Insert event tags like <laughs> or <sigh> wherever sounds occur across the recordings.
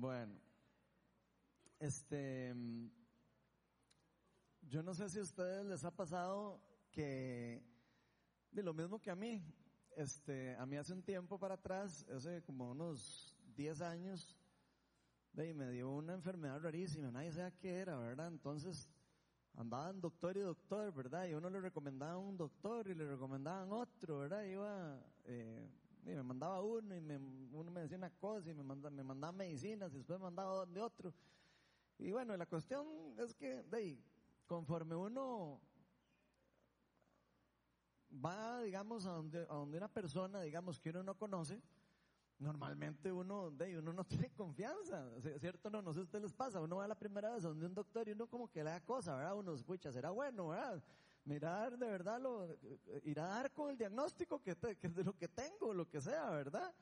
Bueno, este, yo no sé si a ustedes les ha pasado que, de lo mismo que a mí, este, a mí hace un tiempo para atrás, hace como unos 10 años, de, me dio una enfermedad rarísima, nadie sabía qué era, ¿verdad? Entonces, andaban doctor y doctor, ¿verdad? Y uno le recomendaba un doctor y le recomendaban otro, ¿verdad? Iba, eh, y me mandaba uno y me, uno me decía una cosa y me, manda, me mandaba medicinas y después me mandaba de otro. Y bueno, la cuestión es que, de conforme uno va, digamos, a donde, a donde una persona, digamos, que uno no conoce, normalmente uno, de uno no <laughs> tiene confianza, ¿cierto? No, no sé si a ustedes les pasa, uno va la primera vez a donde un doctor y uno como que le da cosa, ¿verdad? Uno escucha, será bueno, ¿verdad? Mirar de verdad lo, ir a dar con el diagnóstico que, que de lo que tengo, lo que sea, ¿verdad?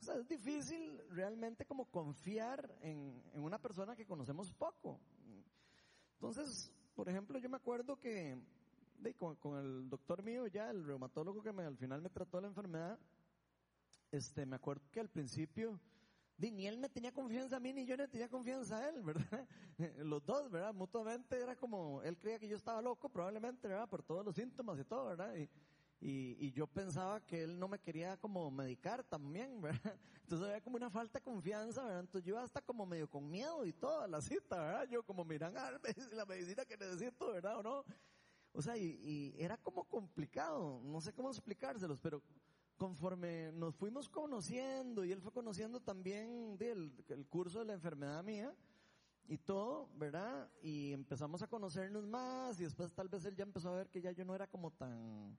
O sea, es difícil realmente como confiar en, en una persona que conocemos poco. Entonces, por ejemplo, yo me acuerdo que de, con, con, el doctor mío ya, el reumatólogo que me, al final me trató la enfermedad, este, me acuerdo que al principio, ni él me tenía confianza a mí, ni yo le tenía confianza a él, ¿verdad? <laughs> Los dos, ¿verdad? Mutuamente era como, él creía que yo estaba loco, probablemente, ¿verdad? Por todos los síntomas y todo, ¿verdad? Y, y, y, yo pensaba que él no me quería como medicar también, <laughs> ¿verdad? Entonces había como una falta de confianza, ¿verdad? Entonces yo hasta como medio con miedo y todo a la cita, ¿verdad? Yo como miran a <laughs> la medicina que necesito, ¿verdad? ¿O no? O sea, y, y era como complicado, no sé cómo explicárselos, pero conforme nos fuimos conociendo y él fue conociendo también el, el curso de la enfermedad mía, y todo, ¿verdad? Y empezamos a conocernos más y después tal vez él ya empezó a ver que ya yo no era como tan,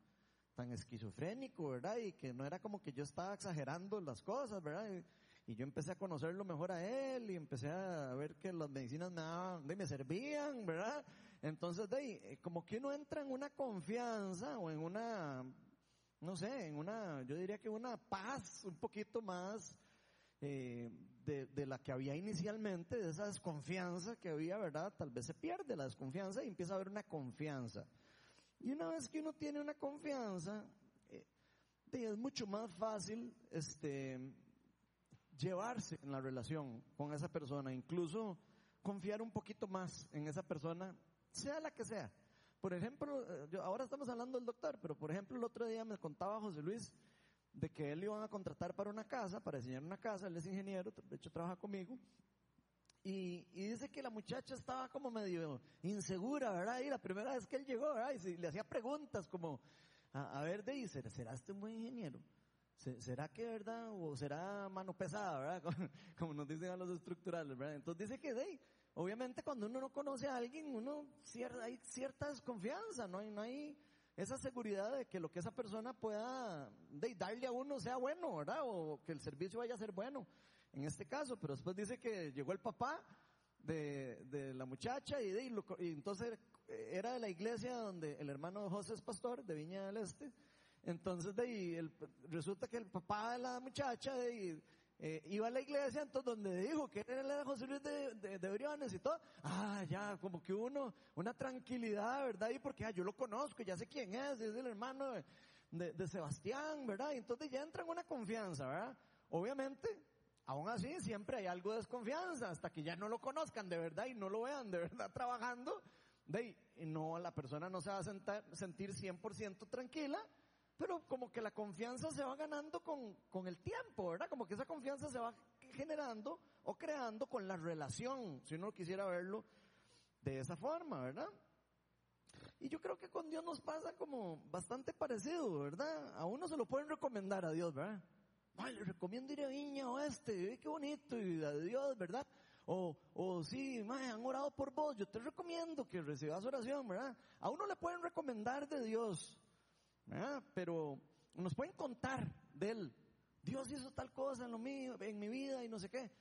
tan esquizofrénico, ¿verdad? Y que no era como que yo estaba exagerando las cosas, ¿verdad? Y, yo empecé a conocerlo mejor a él y empecé a ver que las medicinas me daban, me servían, ¿verdad? Entonces, de, como que uno entra en una confianza o en una, no sé, en una, yo diría que una paz un poquito más eh, de, de la que había inicialmente, de esa desconfianza que había, ¿verdad? Tal vez se pierde la desconfianza y empieza a haber una confianza. Y una vez que uno tiene una confianza, eh, es mucho más fácil este, llevarse en la relación con esa persona, incluso confiar un poquito más en esa persona, sea la que sea. Por ejemplo, yo, ahora estamos hablando del doctor, pero por ejemplo el otro día me contaba José Luis de que él iban a contratar para una casa, para diseñar una casa, él es ingeniero, de hecho trabaja conmigo, y, y, dice que la muchacha estaba como medio insegura, ¿verdad? Y la primera vez que él llegó, ¿verdad? Y le hacía preguntas como, a, a ver, de ¿será, ¿será este un buen ingeniero? ¿Será que, verdad? O será mano pesada, ¿verdad? <laughs> Como, como nos dicen a los estructurales, ¿verdad? Entonces dice que, de obviamente cuando uno no conoce a alguien, uno, cierta, hay cierta desconfianza, no hay, no hay esa seguridad de que lo que esa persona pueda de, darle a uno sea bueno, ¿verdad? O que el servicio vaya a ser bueno en este caso, pero después dice que llegó el papá de, de la muchacha y, de, y, entonces era de la iglesia donde el hermano José es pastor de Viña del Este. Entonces de ahí, resulta que el papá de la muchacha de ahí, eh, iba a la iglesia, entonces donde dijo que era José Luis de, de, de, Briones y todo, ah, ya, como que uno, una tranquilidad, ¿verdad? Y porque ah, yo lo conozco, ya sé quién es, es el hermano de, de, de Sebastián, ¿verdad? Y entonces ya entra en una confianza, ¿verdad? Obviamente, Aún así, siempre hay algo de desconfianza hasta que ya no lo conozcan de verdad y no lo vean de verdad <laughs> trabajando. De, y no, la persona no se va a sentar, sentir 100% tranquila, pero como que la confianza se va ganando con, con el tiempo, ¿verdad? Como que esa confianza se va generando o creando con la relación, si uno quisiera verlo de esa forma, ¿verdad? Y yo creo que con Dios nos pasa como bastante parecido, ¿verdad? A uno se lo pueden recomendar a Dios, ¿verdad? Ay, le recomiendo ir a Viña Oeste, qué bonito, y a Dios, ¿verdad? O, o sí, mae, han orado por vos, yo te recomiendo que recibas oración, ¿verdad? A uno le pueden recomendar de Dios, ¿verdad? Pero nos pueden contar de Él. Dios hizo tal cosa en lo mío, en mi vida y no sé qué.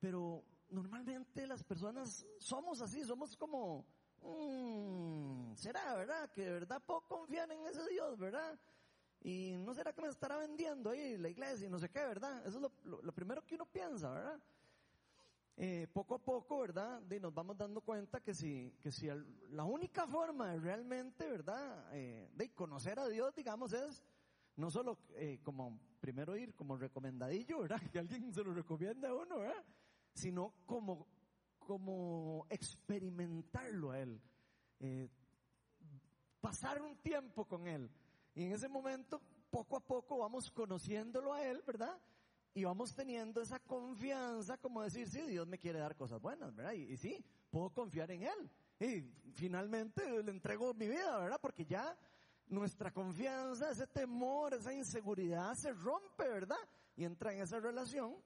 Pero normalmente las personas somos así, somos como, mmm, será, ¿verdad? Que de verdad puedo confiar en ese Dios, ¿verdad? Y no será que me estará vendiendo ahí la iglesia y no sé qué, ¿verdad? Eso es lo, lo, lo primero que uno piensa, ¿verdad? Eh, poco a poco, ¿verdad? De, nos vamos dando cuenta que si, que si el, la única forma de realmente, ¿verdad? Eh, de conocer a Dios, digamos, es no solo eh, como primero ir como recomendadillo, ¿verdad? <laughs> Que alguien se lo recomienda a uno, ¿verdad? sino como, como experimentarlo a Él, eh, pasar un tiempo con Él. Y en ese momento, poco a poco, vamos conociéndolo a Él, ¿verdad? Y vamos teniendo esa confianza, como decir, sí, Dios me quiere dar cosas buenas, ¿verdad? Y, y sí, puedo confiar en Él. Y finalmente le entrego mi vida, ¿verdad? Porque ya nuestra confianza, ese temor, esa inseguridad se rompe, ¿verdad? Y entra en esa relación.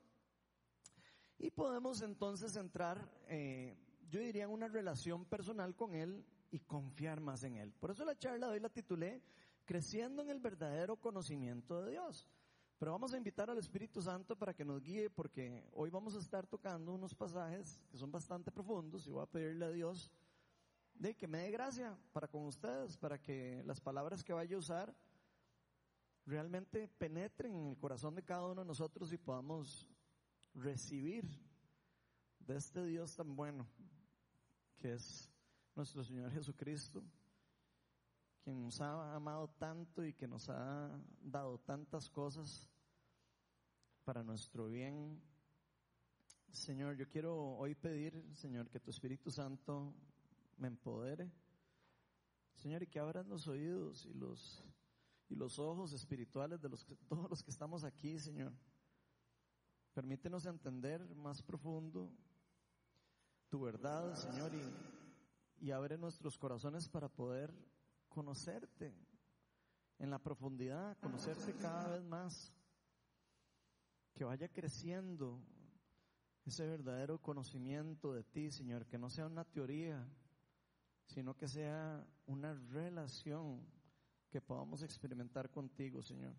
Y podemos entonces entrar, eh, yo diría, en una relación personal con Él y confiar más en Él. Por eso la charla de hoy la titulé Creciendo en el verdadero conocimiento de Dios. Pero vamos a invitar al Espíritu Santo para que nos guíe porque hoy vamos a estar tocando unos pasajes que son bastante profundos y voy a pedirle a Dios de que me dé gracia para con ustedes, para que las palabras que vaya a usar realmente penetren en el corazón de cada uno de nosotros y podamos recibir de este Dios tan bueno que es nuestro Señor Jesucristo, quien nos ha amado tanto y que nos ha dado tantas cosas para nuestro bien. Señor, yo quiero hoy pedir, Señor, que tu Espíritu Santo me empodere. Señor, y que abran los oídos y los, y los ojos espirituales de los, todos los que estamos aquí, Señor. Permítenos entender más profundo tu verdad, Señor, y, y abre nuestros corazones para poder conocerte en la profundidad, conocerte cada vez más. Que vaya creciendo ese verdadero conocimiento de ti, Señor, que no sea una teoría, sino que sea una relación que podamos experimentar contigo, Señor.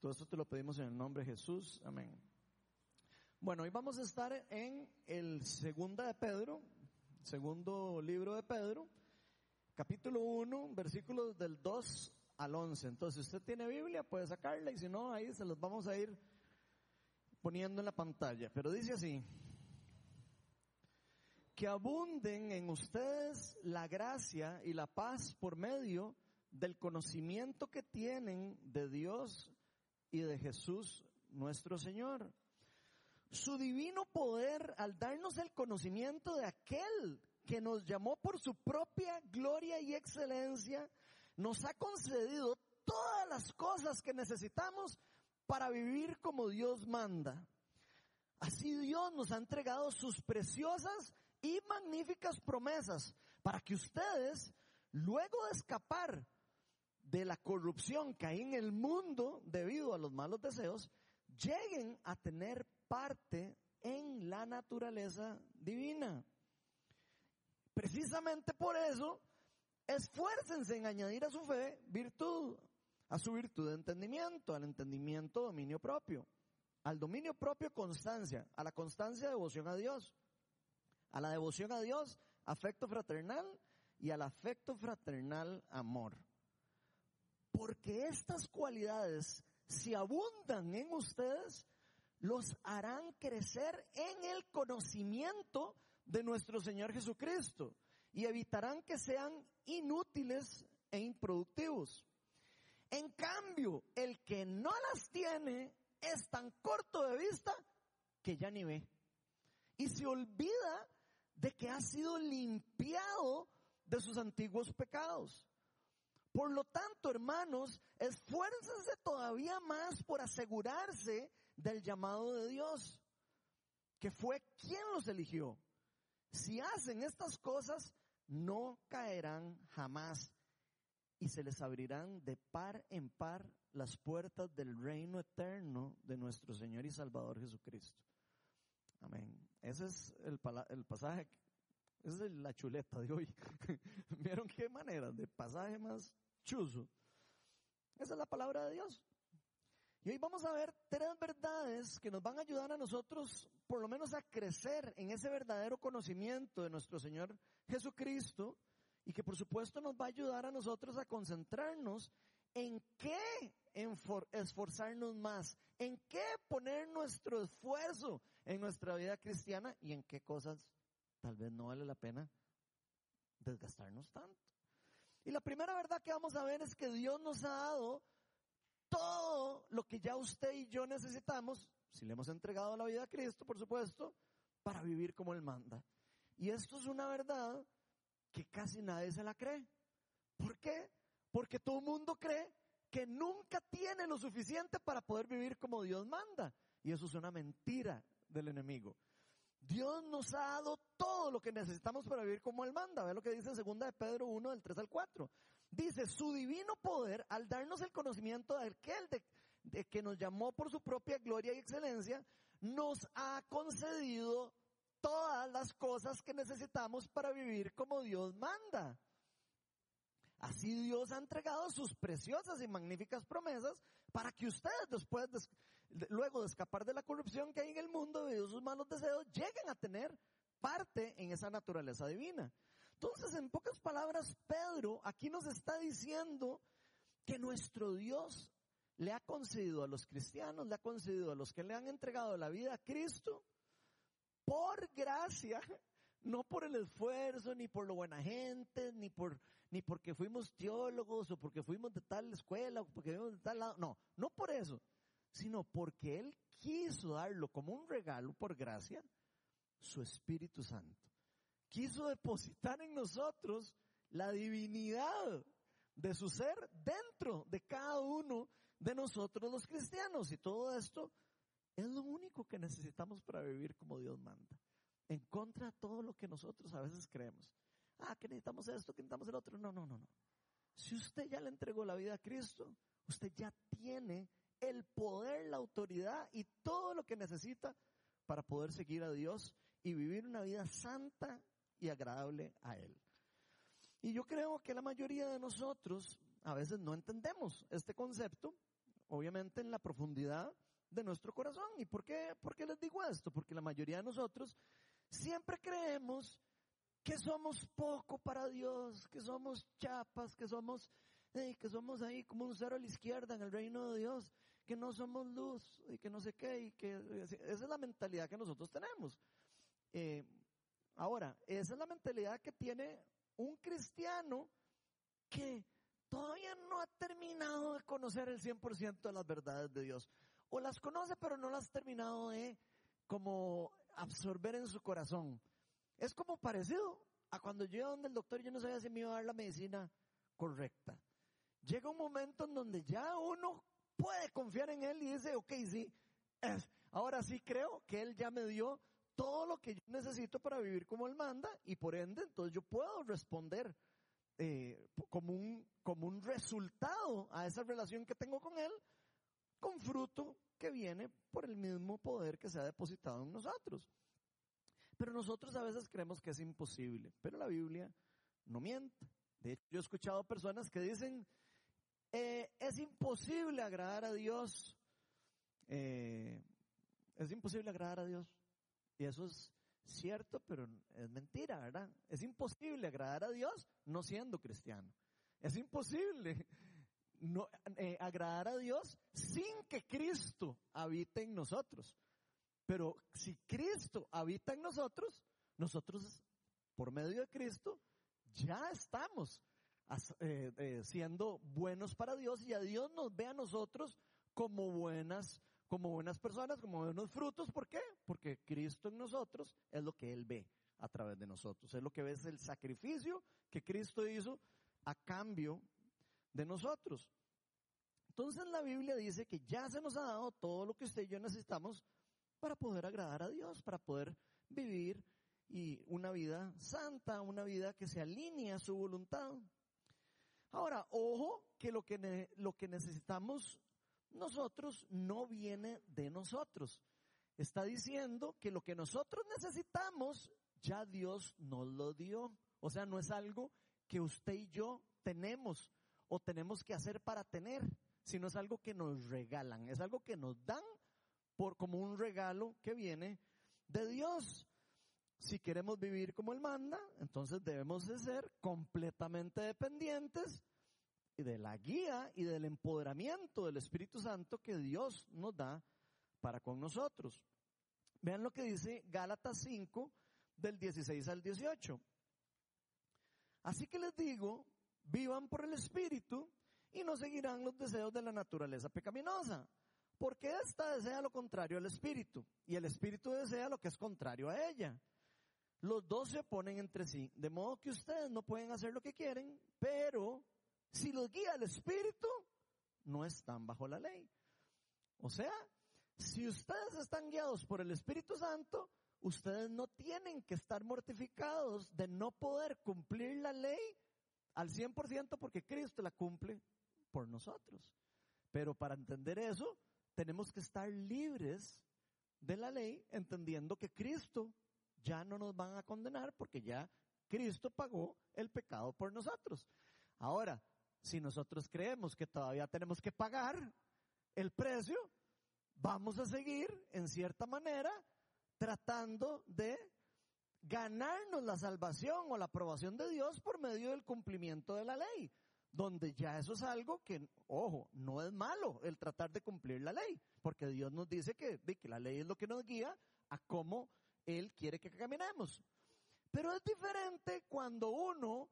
Todo esto te lo pedimos en el nombre de Jesús. Amén. Bueno, hoy vamos a estar en el segunda de Pedro, segundo libro de Pedro, capítulo 1, versículos del 2 al 11. Entonces, si usted tiene Biblia, puede sacarla y si no, ahí se los vamos a ir poniendo en la pantalla. Pero dice así, que abunden en ustedes la gracia y la paz por medio del conocimiento que tienen de Dios y de Jesús nuestro Señor. Su divino poder al darnos el conocimiento de aquel que nos llamó por su propia gloria y excelencia, nos ha concedido todas las cosas que necesitamos para vivir como Dios manda. Así Dios nos ha entregado sus preciosas y magníficas promesas para que ustedes, luego de escapar de la corrupción que hay en el mundo debido a los malos deseos, lleguen a tener parte en la naturaleza divina. Precisamente por eso, esfuércense en añadir a su fe virtud, a su virtud de entendimiento, al entendimiento dominio propio, al dominio propio constancia, a la constancia devoción a Dios, a la devoción a Dios, afecto fraternal y al afecto fraternal amor. Porque estas cualidades, si abundan en ustedes, los harán crecer en el conocimiento de nuestro Señor Jesucristo y evitarán que sean inútiles e improductivos. En cambio, el que no las tiene es tan corto de vista que ya ni ve. Y se olvida de que ha sido limpiado de sus antiguos pecados. Por lo tanto, hermanos, esfuércense todavía más por asegurarse del llamado de Dios, que fue quien los eligió. Si hacen estas cosas, no caerán jamás y se les abrirán de par en par las puertas del reino eterno de nuestro Señor y Salvador Jesucristo. Amén. Ese es el, pasaje, esa es la chuleta de hoy. <laughs> ¿Vieron qué manera de pasaje más chuzo? Esa es la palabra de Dios. Y hoy vamos a ver tres verdades que nos van a ayudar a nosotros, por lo menos, a crecer en ese verdadero conocimiento de nuestro Señor Jesucristo y que por supuesto nos va a ayudar a nosotros a concentrarnos en qué esforzarnos más, en qué poner nuestro esfuerzo en nuestra vida cristiana y en qué cosas tal vez no vale la pena desgastarnos tanto. Y la primera verdad que vamos a ver es que Dios nos ha dado todo lo que ya usted y yo necesitamos si le hemos entregado la vida a Cristo, por supuesto, para vivir como Él manda. Y esto es una verdad que casi nadie se la cree. ¿Por qué? Porque todo mundo cree que nunca tiene lo suficiente para poder vivir como Dios manda. Y eso es una mentira del enemigo. Dios nos ha dado todo lo que necesitamos para vivir como Él manda. Ve lo que dice en 2 de Pedro 1, del 3 al 4. Dice, su divino poder, al darnos el conocimiento de aquel de, de que nos llamó por su propia gloria y excelencia, nos ha concedido todas las cosas que necesitamos para vivir como Dios manda. Así Dios ha entregado sus preciosas y magníficas promesas para que ustedes después, luego de escapar de la corrupción que hay en el mundo debido a sus malos deseos, lleguen a tener parte en esa naturaleza divina. Entonces, en pocas palabras, Pedro aquí nos está diciendo que nuestro Dios le ha concedido a los cristianos, le ha concedido a los que le han entregado la vida a Cristo, por gracia, no por el esfuerzo, ni por lo buena gente, ni por, ni porque fuimos teólogos, o porque fuimos de tal escuela, o porque fuimos de tal lado, no, no por eso, sino porque Él quiso darlo como un regalo por gracia, su Espíritu Santo. Quiso depositar en nosotros la divinidad de su ser dentro de cada uno de nosotros los cristianos. Y todo esto es lo único que necesitamos para vivir como Dios manda. En contra de todo lo que nosotros a veces creemos. Ah, que necesitamos esto, que necesitamos el otro. No, no, no, no. Si usted ya le entregó la vida a Cristo, usted ya tiene el poder, la autoridad y todo lo que necesita para poder seguir a Dios y vivir una vida santa y agradable a Él. Y yo creo que la mayoría de nosotros a veces no entendemos este concepto, obviamente en la profundidad de nuestro corazón. ¿Y por qué, por qué les digo esto? Porque la mayoría de nosotros siempre creemos que somos poco para Dios, que somos chapas, que somos, que somos ahí como un cero a la izquierda en el reino de Dios, que no somos luz y que no sé qué, y que esa es la mentalidad que nosotros tenemos. Eh, ahora, esa es la mentalidad que tiene un cristiano que todavía no ha terminado de conocer el 100% de las verdades de Dios o las conoce pero no las ha terminado de como absorber en su corazón. Es como parecido a cuando yo donde el doctor yo no sabía si me iba a dar la medicina correcta. Llega un momento en donde ya uno puede confiar en él y dice, ok, sí, ahora sí creo que él ya me dio todo lo que yo necesito para vivir como él manda y por ende entonces yo puedo responder eh, como, un, como un resultado a esa relación que tengo con él con fruto que viene por el mismo poder que se ha depositado en nosotros. Pero nosotros a veces creemos que es imposible, pero la Biblia no miente. De hecho, yo he escuchado personas que dicen, eh, es imposible agradar a Dios, eh, es imposible agradar a Dios. Y eso es cierto, pero es mentira, ¿verdad? Es imposible agradar a Dios no siendo cristiano. Es imposible no, eh, agradar a Dios sin que Cristo habite en nosotros. Pero si Cristo habita en nosotros, nosotros, por medio de Cristo, ya estamos eh, eh, siendo buenos para Dios y a Dios nos ve a nosotros como buenas, como buenas personas, como buenos frutos. ¿Por qué? Porque Cristo en nosotros es lo que Él ve a través de nosotros. Es lo que ve es el sacrificio que Cristo hizo a cambio de nosotros. Entonces la Biblia dice que ya se nos ha dado todo lo que usted y yo necesitamos para poder agradar a Dios, para poder vivir y una vida santa, una vida que se alinea a su voluntad. Ahora, ojo que lo que, lo que necesitamos nosotros no viene de nosotros. Está diciendo que lo que nosotros necesitamos ya Dios nos lo dio. O sea, no es algo que usted y yo tenemos o tenemos que hacer para tener, sino es algo que nos regalan, es algo que nos dan por como un regalo que viene de Dios. Si queremos vivir como Él manda, entonces debemos de ser completamente dependientes de la guía y del empoderamiento del Espíritu Santo que Dios nos da para con nosotros. Vean lo que dice Gálatas 5 del 16 al 18. Así que les digo, vivan por el Espíritu y no seguirán los deseos de la naturaleza pecaminosa, Porque esta desea lo contrario al espíritu y el espíritu desea lo que es contrario a ella. Los dos se oponen entre sí, de modo que ustedes no pueden hacer lo que quieren, pero si los guía el espíritu, no están bajo la ley. O sea, si ustedes están guiados por el Espíritu Santo, ustedes no tienen que estar mortificados de no poder cumplir la ley al 100% porque Cristo la cumple por nosotros. Pero para entender eso, tenemos que estar libres de la ley, entendiendo que Cristo ya no nos van a condenar porque ya Cristo pagó el pecado por nosotros. Ahora, si nosotros creemos que todavía tenemos que pagar el precio, vamos a seguir, en cierta manera, tratando de ganarnos la salvación o la aprobación de Dios por medio del cumplimiento de la ley, donde ya eso es algo que, ojo, no es malo el tratar de cumplir la ley, porque Dios nos dice que, que la ley es lo que nos guía a cómo Él quiere que caminemos. Pero es diferente cuando uno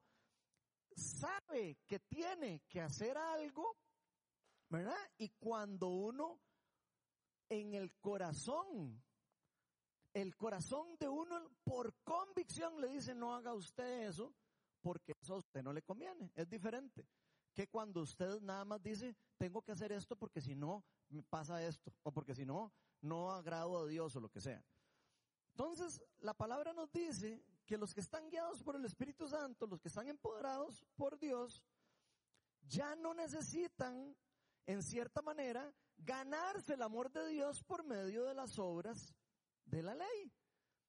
sabe que tiene que hacer algo, ¿verdad? Y cuando uno en el corazón, el corazón de uno por convicción le dice no haga usted eso porque eso a usted no le conviene. Es diferente que cuando usted nada más dice tengo que hacer esto porque si no me pasa esto o porque si no no agrado a Dios o lo que sea. Entonces, la palabra nos dice que los que están guiados por el Espíritu Santo, los que están empoderados por Dios, ya no necesitan, en cierta manera, ganarse el amor de Dios por medio de las obras de la ley.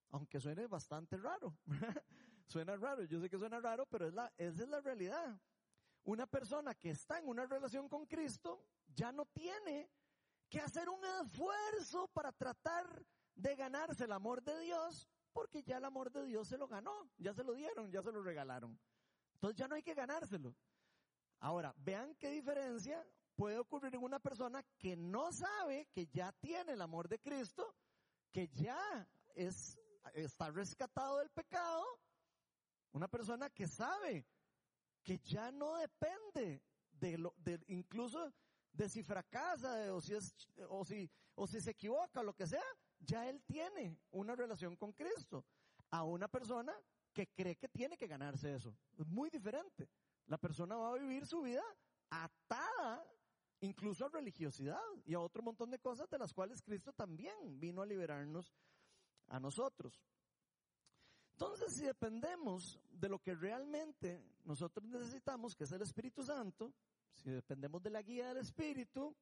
Aunque suene bastante raro. <laughs> suena raro, yo sé que suena raro, pero es la, esa es la realidad. Una persona que está en una relación con Cristo ya no tiene que hacer un esfuerzo para tratar de ganarse el amor de Dios porque ya el amor de Dios se lo ganó, ya se lo dieron, ya se lo regalaron. Entonces ya no hay que ganárselo. Ahora, vean qué diferencia puede ocurrir en una persona que no sabe que ya tiene el amor de Cristo, que ya es, está rescatado del pecado, una persona que sabe que ya no depende de lo, de, incluso de si fracasa o si es, o si, o si se equivoca, lo que sea, ya él tiene una relación con Cristo. A una persona que cree que tiene que ganarse eso. Es muy diferente. La persona va a vivir su vida atada incluso a religiosidad y a otro montón de cosas de las cuales Cristo también vino a liberarnos a nosotros. Entonces, si dependemos de lo que realmente nosotros necesitamos, que es el Espíritu Santo, si dependemos de la guía del Espíritu,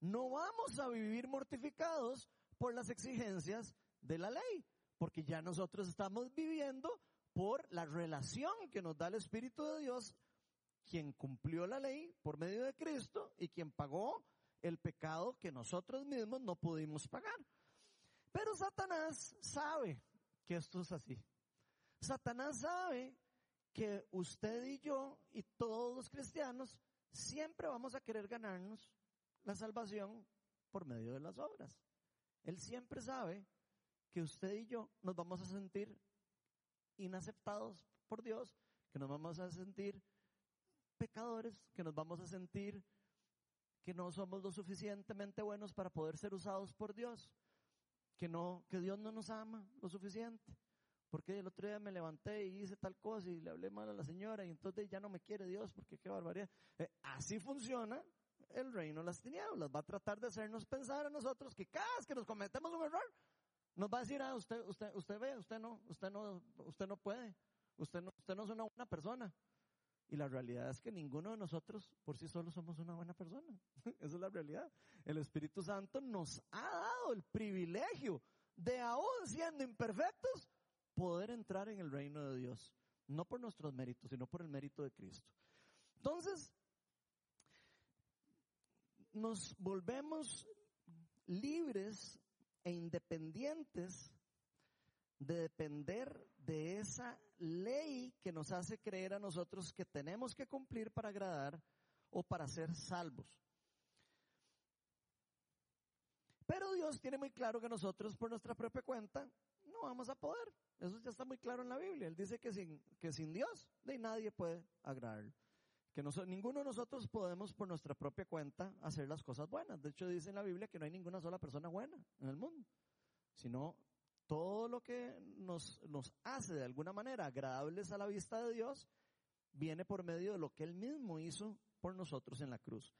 no vamos a vivir mortificados por las exigencias de la ley, porque ya nosotros estamos viviendo por la relación que nos da el Espíritu de Dios, quien cumplió la ley por medio de Cristo y quien pagó el pecado que nosotros mismos no pudimos pagar. Pero Satanás sabe que esto es así. Satanás sabe que usted y yo y todos los cristianos siempre vamos a querer ganarnos la salvación por medio de las obras. Él siempre sabe que usted y yo nos vamos a sentir inaceptados por Dios, que nos vamos a sentir pecadores, que nos vamos a sentir que no somos lo suficientemente buenos para poder ser usados por Dios, que no, que Dios no nos ama lo suficiente. Porque el otro día me levanté y hice tal cosa y le hablé mal a la señora y entonces ya no me quiere Dios porque qué barbaridad. Eh, así funciona el reino de las tinieblas. Va a tratar de hacernos pensar a nosotros que cada vez que nos cometemos un error, nos va a decir, ah, usted, usted, usted ve, usted no, usted no, usted no puede, usted no, usted no es una buena persona. Y la realidad es que ninguno de nosotros por sí solo somos una buena persona. <laughs> Esa es la realidad. El Espíritu Santo nos ha dado el privilegio de aún siendo imperfectos, poder entrar en el reino de Dios. No por nuestros méritos, sino por el mérito de Cristo. Entonces, nos volvemos libres e independientes de depender de esa ley que nos hace creer a nosotros que tenemos que cumplir para agradar o para ser salvos. Pero Dios tiene muy claro que nosotros por nuestra propia cuenta no vamos a poder. Eso ya está muy claro en la Biblia. Él dice que sin, que sin Dios de nadie puede agradar que ninguno de nosotros podemos por nuestra propia cuenta hacer las cosas buenas. De hecho, dice en la Biblia que no hay ninguna sola persona buena en el mundo, sino todo lo que nos, nos hace de alguna manera agradables a la vista de Dios viene por medio de lo que Él mismo hizo por nosotros en la cruz.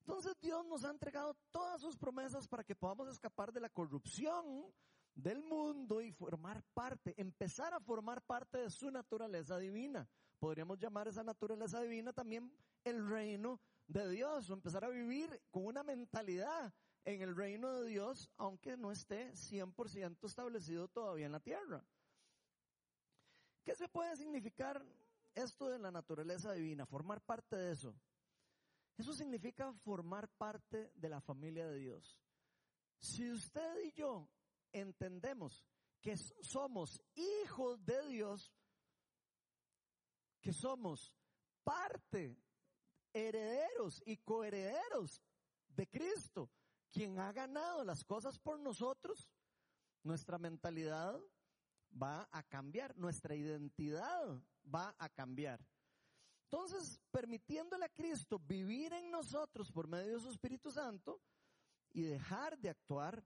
Entonces Dios nos ha entregado todas sus promesas para que podamos escapar de la corrupción del mundo y formar parte, empezar a formar parte de su naturaleza divina. Podríamos llamar esa naturaleza divina también el reino de Dios o empezar a vivir con una mentalidad en el reino de Dios, aunque no esté 100% establecido todavía en la tierra. ¿Qué se puede significar esto de la naturaleza divina? Formar parte de eso. Eso significa formar parte de la familia de Dios. Si usted y yo entendemos que somos hijos de Dios, que somos parte, herederos y coherederos de Cristo, quien ha ganado las cosas por nosotros, nuestra mentalidad va a cambiar, nuestra identidad va a cambiar. Entonces, permitiéndole a Cristo vivir en nosotros por medio de su Espíritu Santo y dejar de actuar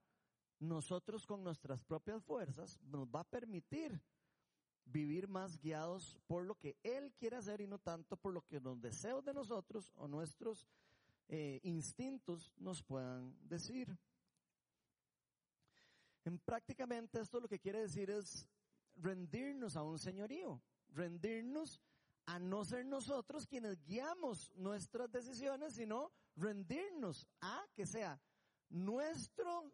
nosotros con nuestras propias fuerzas, nos va a permitir vivir más guiados por lo que Él quiere hacer y no tanto por lo que los deseos de nosotros o nuestros eh, instintos nos puedan decir. En prácticamente esto lo que quiere decir es rendirnos a un señorío, rendirnos a no ser nosotros quienes guiamos nuestras decisiones, sino rendirnos a que sea nuestro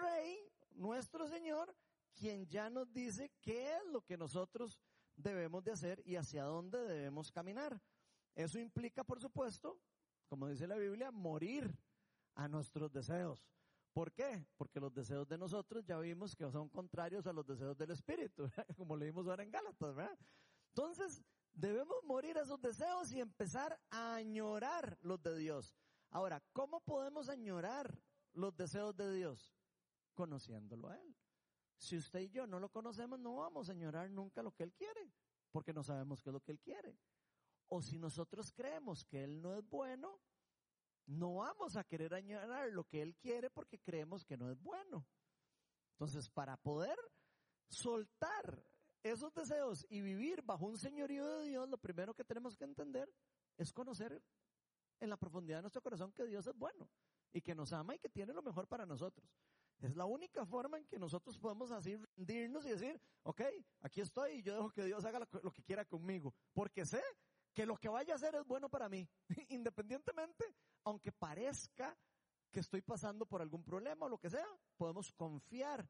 rey, nuestro Señor, quien ya nos dice qué es lo que nosotros debemos de hacer y hacia dónde debemos caminar. Eso implica, por supuesto, como dice la Biblia, morir a nuestros deseos. ¿Por qué? Porque los deseos de nosotros ya vimos que son contrarios a los deseos del Espíritu, <laughs> como leímos ahora en Gálatas, ¿verdad? Entonces, Debemos morir a esos deseos y empezar a añorar los de Dios. Ahora, ¿cómo podemos añorar los deseos de Dios? Conociéndolo a Él. Si usted y yo no lo conocemos, no vamos a añorar nunca lo que Él quiere, porque no sabemos qué es lo que Él quiere. O si nosotros creemos que Él no es bueno, no vamos a querer añorar lo que Él quiere porque creemos que no es bueno. Entonces, para poder soltar esos deseos y vivir bajo un señorío de Dios, lo primero que tenemos que entender es conocer en la profundidad de nuestro corazón que Dios es bueno y que nos ama y que tiene lo mejor para nosotros. Es la única forma en que nosotros podemos así rendirnos y decir, ok, aquí estoy y yo dejo que Dios haga lo, que quiera conmigo, porque sé que lo que vaya a hacer es bueno para mí, <laughs> independientemente, aunque parezca que estoy pasando por algún problema o lo que sea, podemos confiar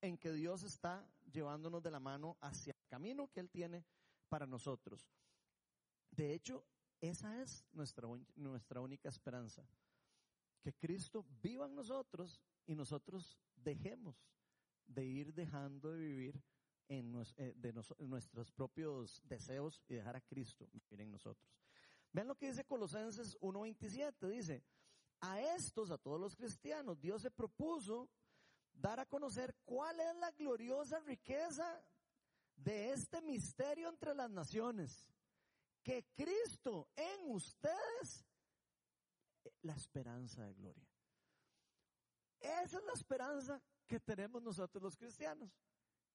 en que Dios está llevándonos de la mano hacia el camino que Él tiene para nosotros. De hecho, esa es nuestra, nuestra única esperanza. Que Cristo viva en nosotros y nosotros dejemos de ir dejando de vivir en, eh, de nuestros propios deseos y dejar a Cristo vivir en nosotros. Vean lo que dice Colosenses 1.27. Dice, a estos, a todos los cristianos, Dios se propuso dar a conocer cuál es la gloriosa riqueza de este misterio entre las naciones. Que Cristo en ustedes, la esperanza de gloria. Esa es la esperanza que tenemos nosotros los cristianos.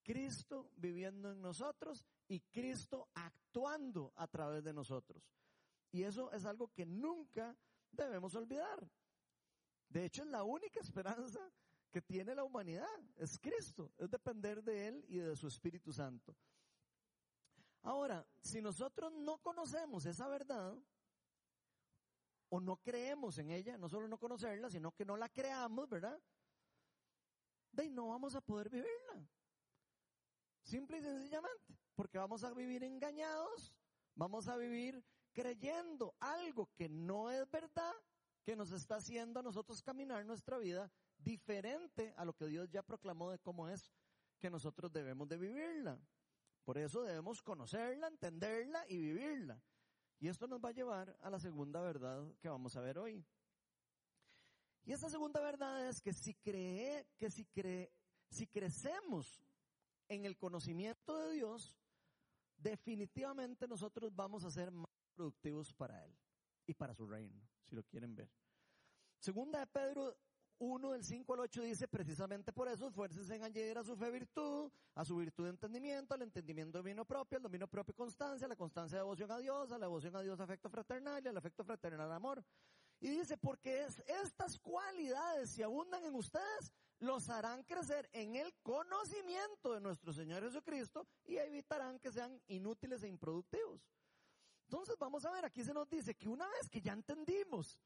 Cristo viviendo en nosotros y Cristo actuando a través de nosotros. Y eso es algo que nunca debemos olvidar. De hecho, es la única esperanza que tiene la humanidad, es Cristo, es depender de Él y de su Espíritu Santo. Ahora, si nosotros no conocemos esa verdad, o no creemos en ella, no solo no conocerla, sino que no la creamos, ¿verdad? De ahí no vamos a poder vivirla. Simple y sencillamente, porque vamos a vivir engañados, vamos a vivir creyendo algo que no es verdad, que nos está haciendo a nosotros caminar nuestra vida diferente a lo que Dios ya proclamó de cómo es que nosotros debemos de vivirla. Por eso debemos conocerla, entenderla y vivirla. Y esto nos va a llevar a la segunda verdad que vamos a ver hoy. Y esta segunda verdad es que si cree, que si cree, si crecemos en el conocimiento de Dios, definitivamente nosotros vamos a ser más productivos para Él y para su reino, si lo quieren ver. Segunda de Pedro 1 del 5 al 8 dice precisamente por eso, esfuércense en añadir a su fe virtud, a su virtud de entendimiento, al entendimiento dominio propio, al dominio propio constancia, la constancia devoción a Dios, a la devoción a Dios afecto fraternal y al afecto fraternal amor. Y dice, porque es, estas cualidades, si abundan en ustedes, los harán crecer en el conocimiento de nuestro Señor Jesucristo y evitarán que sean inútiles e improductivos. Entonces vamos a ver, aquí se nos dice que una vez que ya entendimos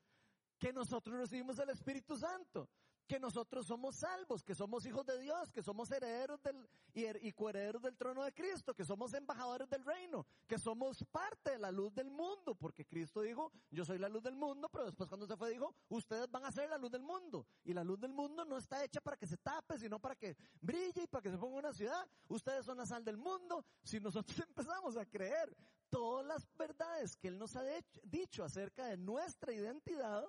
que nosotros recibimos el Espíritu Santo, que nosotros somos salvos, que somos hijos de Dios, que somos herederos del, y, y coherederos del trono de Cristo, que somos embajadores del reino, que somos parte de la luz del mundo, porque Cristo dijo, yo soy la luz del mundo, pero después cuando se fue dijo, ustedes van a ser la luz del mundo. Y la luz del mundo no está hecha para que se tape, sino para que brille y para que se ponga una ciudad. Ustedes son la sal del mundo. Si nosotros <laughs> empezamos a creer todas las verdades que Él nos ha dicho acerca de nuestra identidad,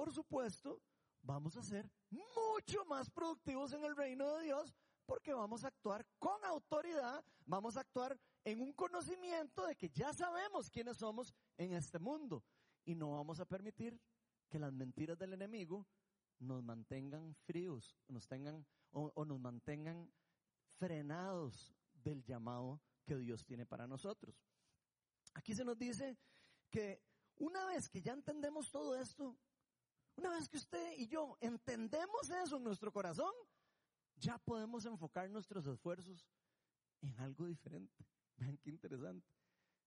por supuesto, vamos a ser mucho más productivos en el reino de Dios porque vamos a actuar con autoridad, vamos a actuar en un conocimiento de que ya sabemos quiénes somos en este mundo y no vamos a permitir que las mentiras del enemigo nos mantengan fríos, nos tengan o, o nos mantengan frenados del llamado que Dios tiene para nosotros. Aquí se nos dice que una vez que ya entendemos todo esto, una vez que usted y yo entendemos eso en nuestro corazón, ya podemos enfocar nuestros esfuerzos en algo diferente. Vean qué interesante.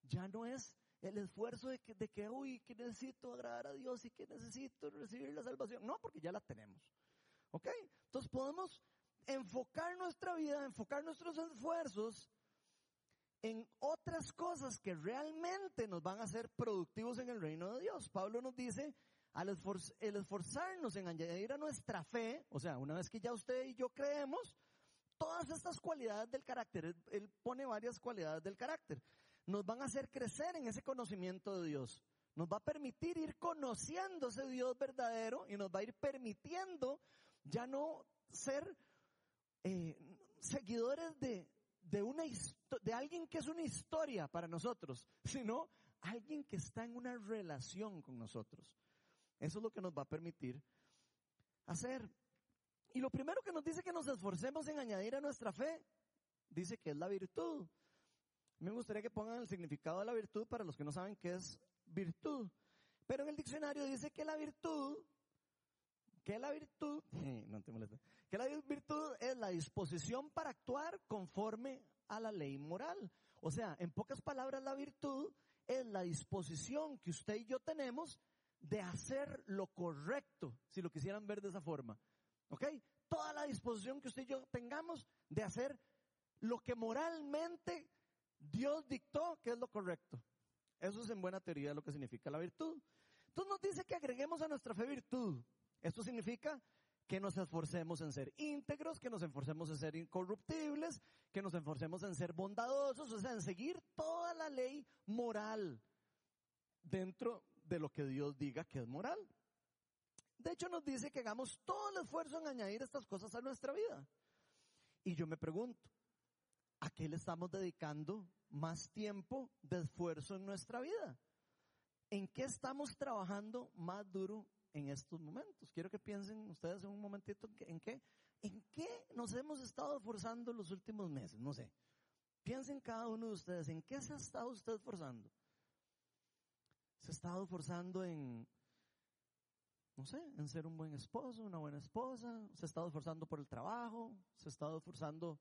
Ya no es el esfuerzo de que, de que, uy, que necesito agradar a Dios y que necesito recibir la salvación. No, porque ya la tenemos. ¿Ok? Entonces podemos enfocar nuestra vida, enfocar nuestros esfuerzos en otras cosas que realmente nos van a hacer productivos en el reino de Dios. Pablo nos dice al el esforzarnos en añadir a nuestra fe, o sea, una vez que ya usted y yo creemos, todas estas cualidades del carácter, él, pone varias cualidades del carácter, nos van a hacer crecer en ese conocimiento de Dios. Nos va a permitir ir conociendo ese Dios verdadero y nos va a ir permitiendo ya no ser eh, seguidores de, de, una, de alguien que es una historia para nosotros, sino alguien que está en una relación con nosotros. Eso es lo que nos va a permitir hacer. Y lo primero que nos dice que nos esforcemos en añadir a nuestra fe, dice que es la virtud. Me gustaría que pongan el significado de la virtud para los que no saben qué es virtud. Pero en el diccionario dice que la virtud, que la virtud, <laughs> no que la virtud es la disposición para actuar conforme a la ley moral. O sea, en pocas palabras, la virtud es la disposición que usted y yo tenemos de hacer lo correcto, si lo quisieran ver de esa forma. ¿Ok? Toda la disposición que usted y yo tengamos de hacer lo que moralmente Dios dictó que es lo correcto. Eso es en buena teoría lo que significa la virtud. Entonces nos dice que agreguemos a nuestra fe virtud. Esto significa que nos esforcemos en ser íntegros, que nos esforcemos en ser incorruptibles, que nos esforcemos en ser bondadosos, o sea, en seguir toda la ley moral dentro de lo que Dios diga que es moral. De hecho, nos dice que hagamos todo el esfuerzo en añadir estas cosas a nuestra vida. Y yo me pregunto, ¿a qué le estamos dedicando más tiempo de esfuerzo en nuestra vida? ¿En qué estamos trabajando más duro en estos momentos? Quiero que piensen ustedes en un momentito en qué, en qué nos hemos estado esforzando los últimos meses, no sé. Piensen cada uno de ustedes, ¿en qué se ha estado usted esforzando? Se ha estado forzando en, no sé, en ser un buen esposo, una buena esposa, se ha estado esforzando por el trabajo, se ha estado esforzando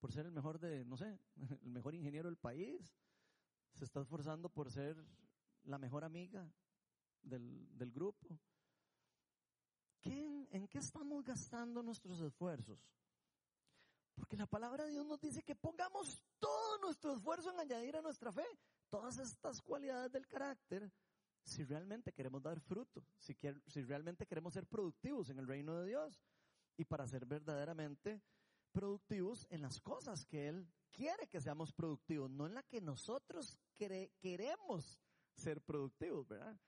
por ser el mejor de, no sé, <laughs> el mejor ingeniero del país, se está esforzando por ser la mejor amiga del, del grupo. ¿Qué, ¿En qué estamos gastando nuestros esfuerzos? Porque la palabra de Dios nos dice que pongamos todo nuestro esfuerzo en añadir a nuestra fe todas estas cualidades del carácter si realmente queremos dar fruto, si, si realmente queremos ser productivos en el reino de Dios y para ser verdaderamente productivos en las cosas que Él quiere que seamos productivos, no en la que nosotros queremos ser productivos, ¿verdad?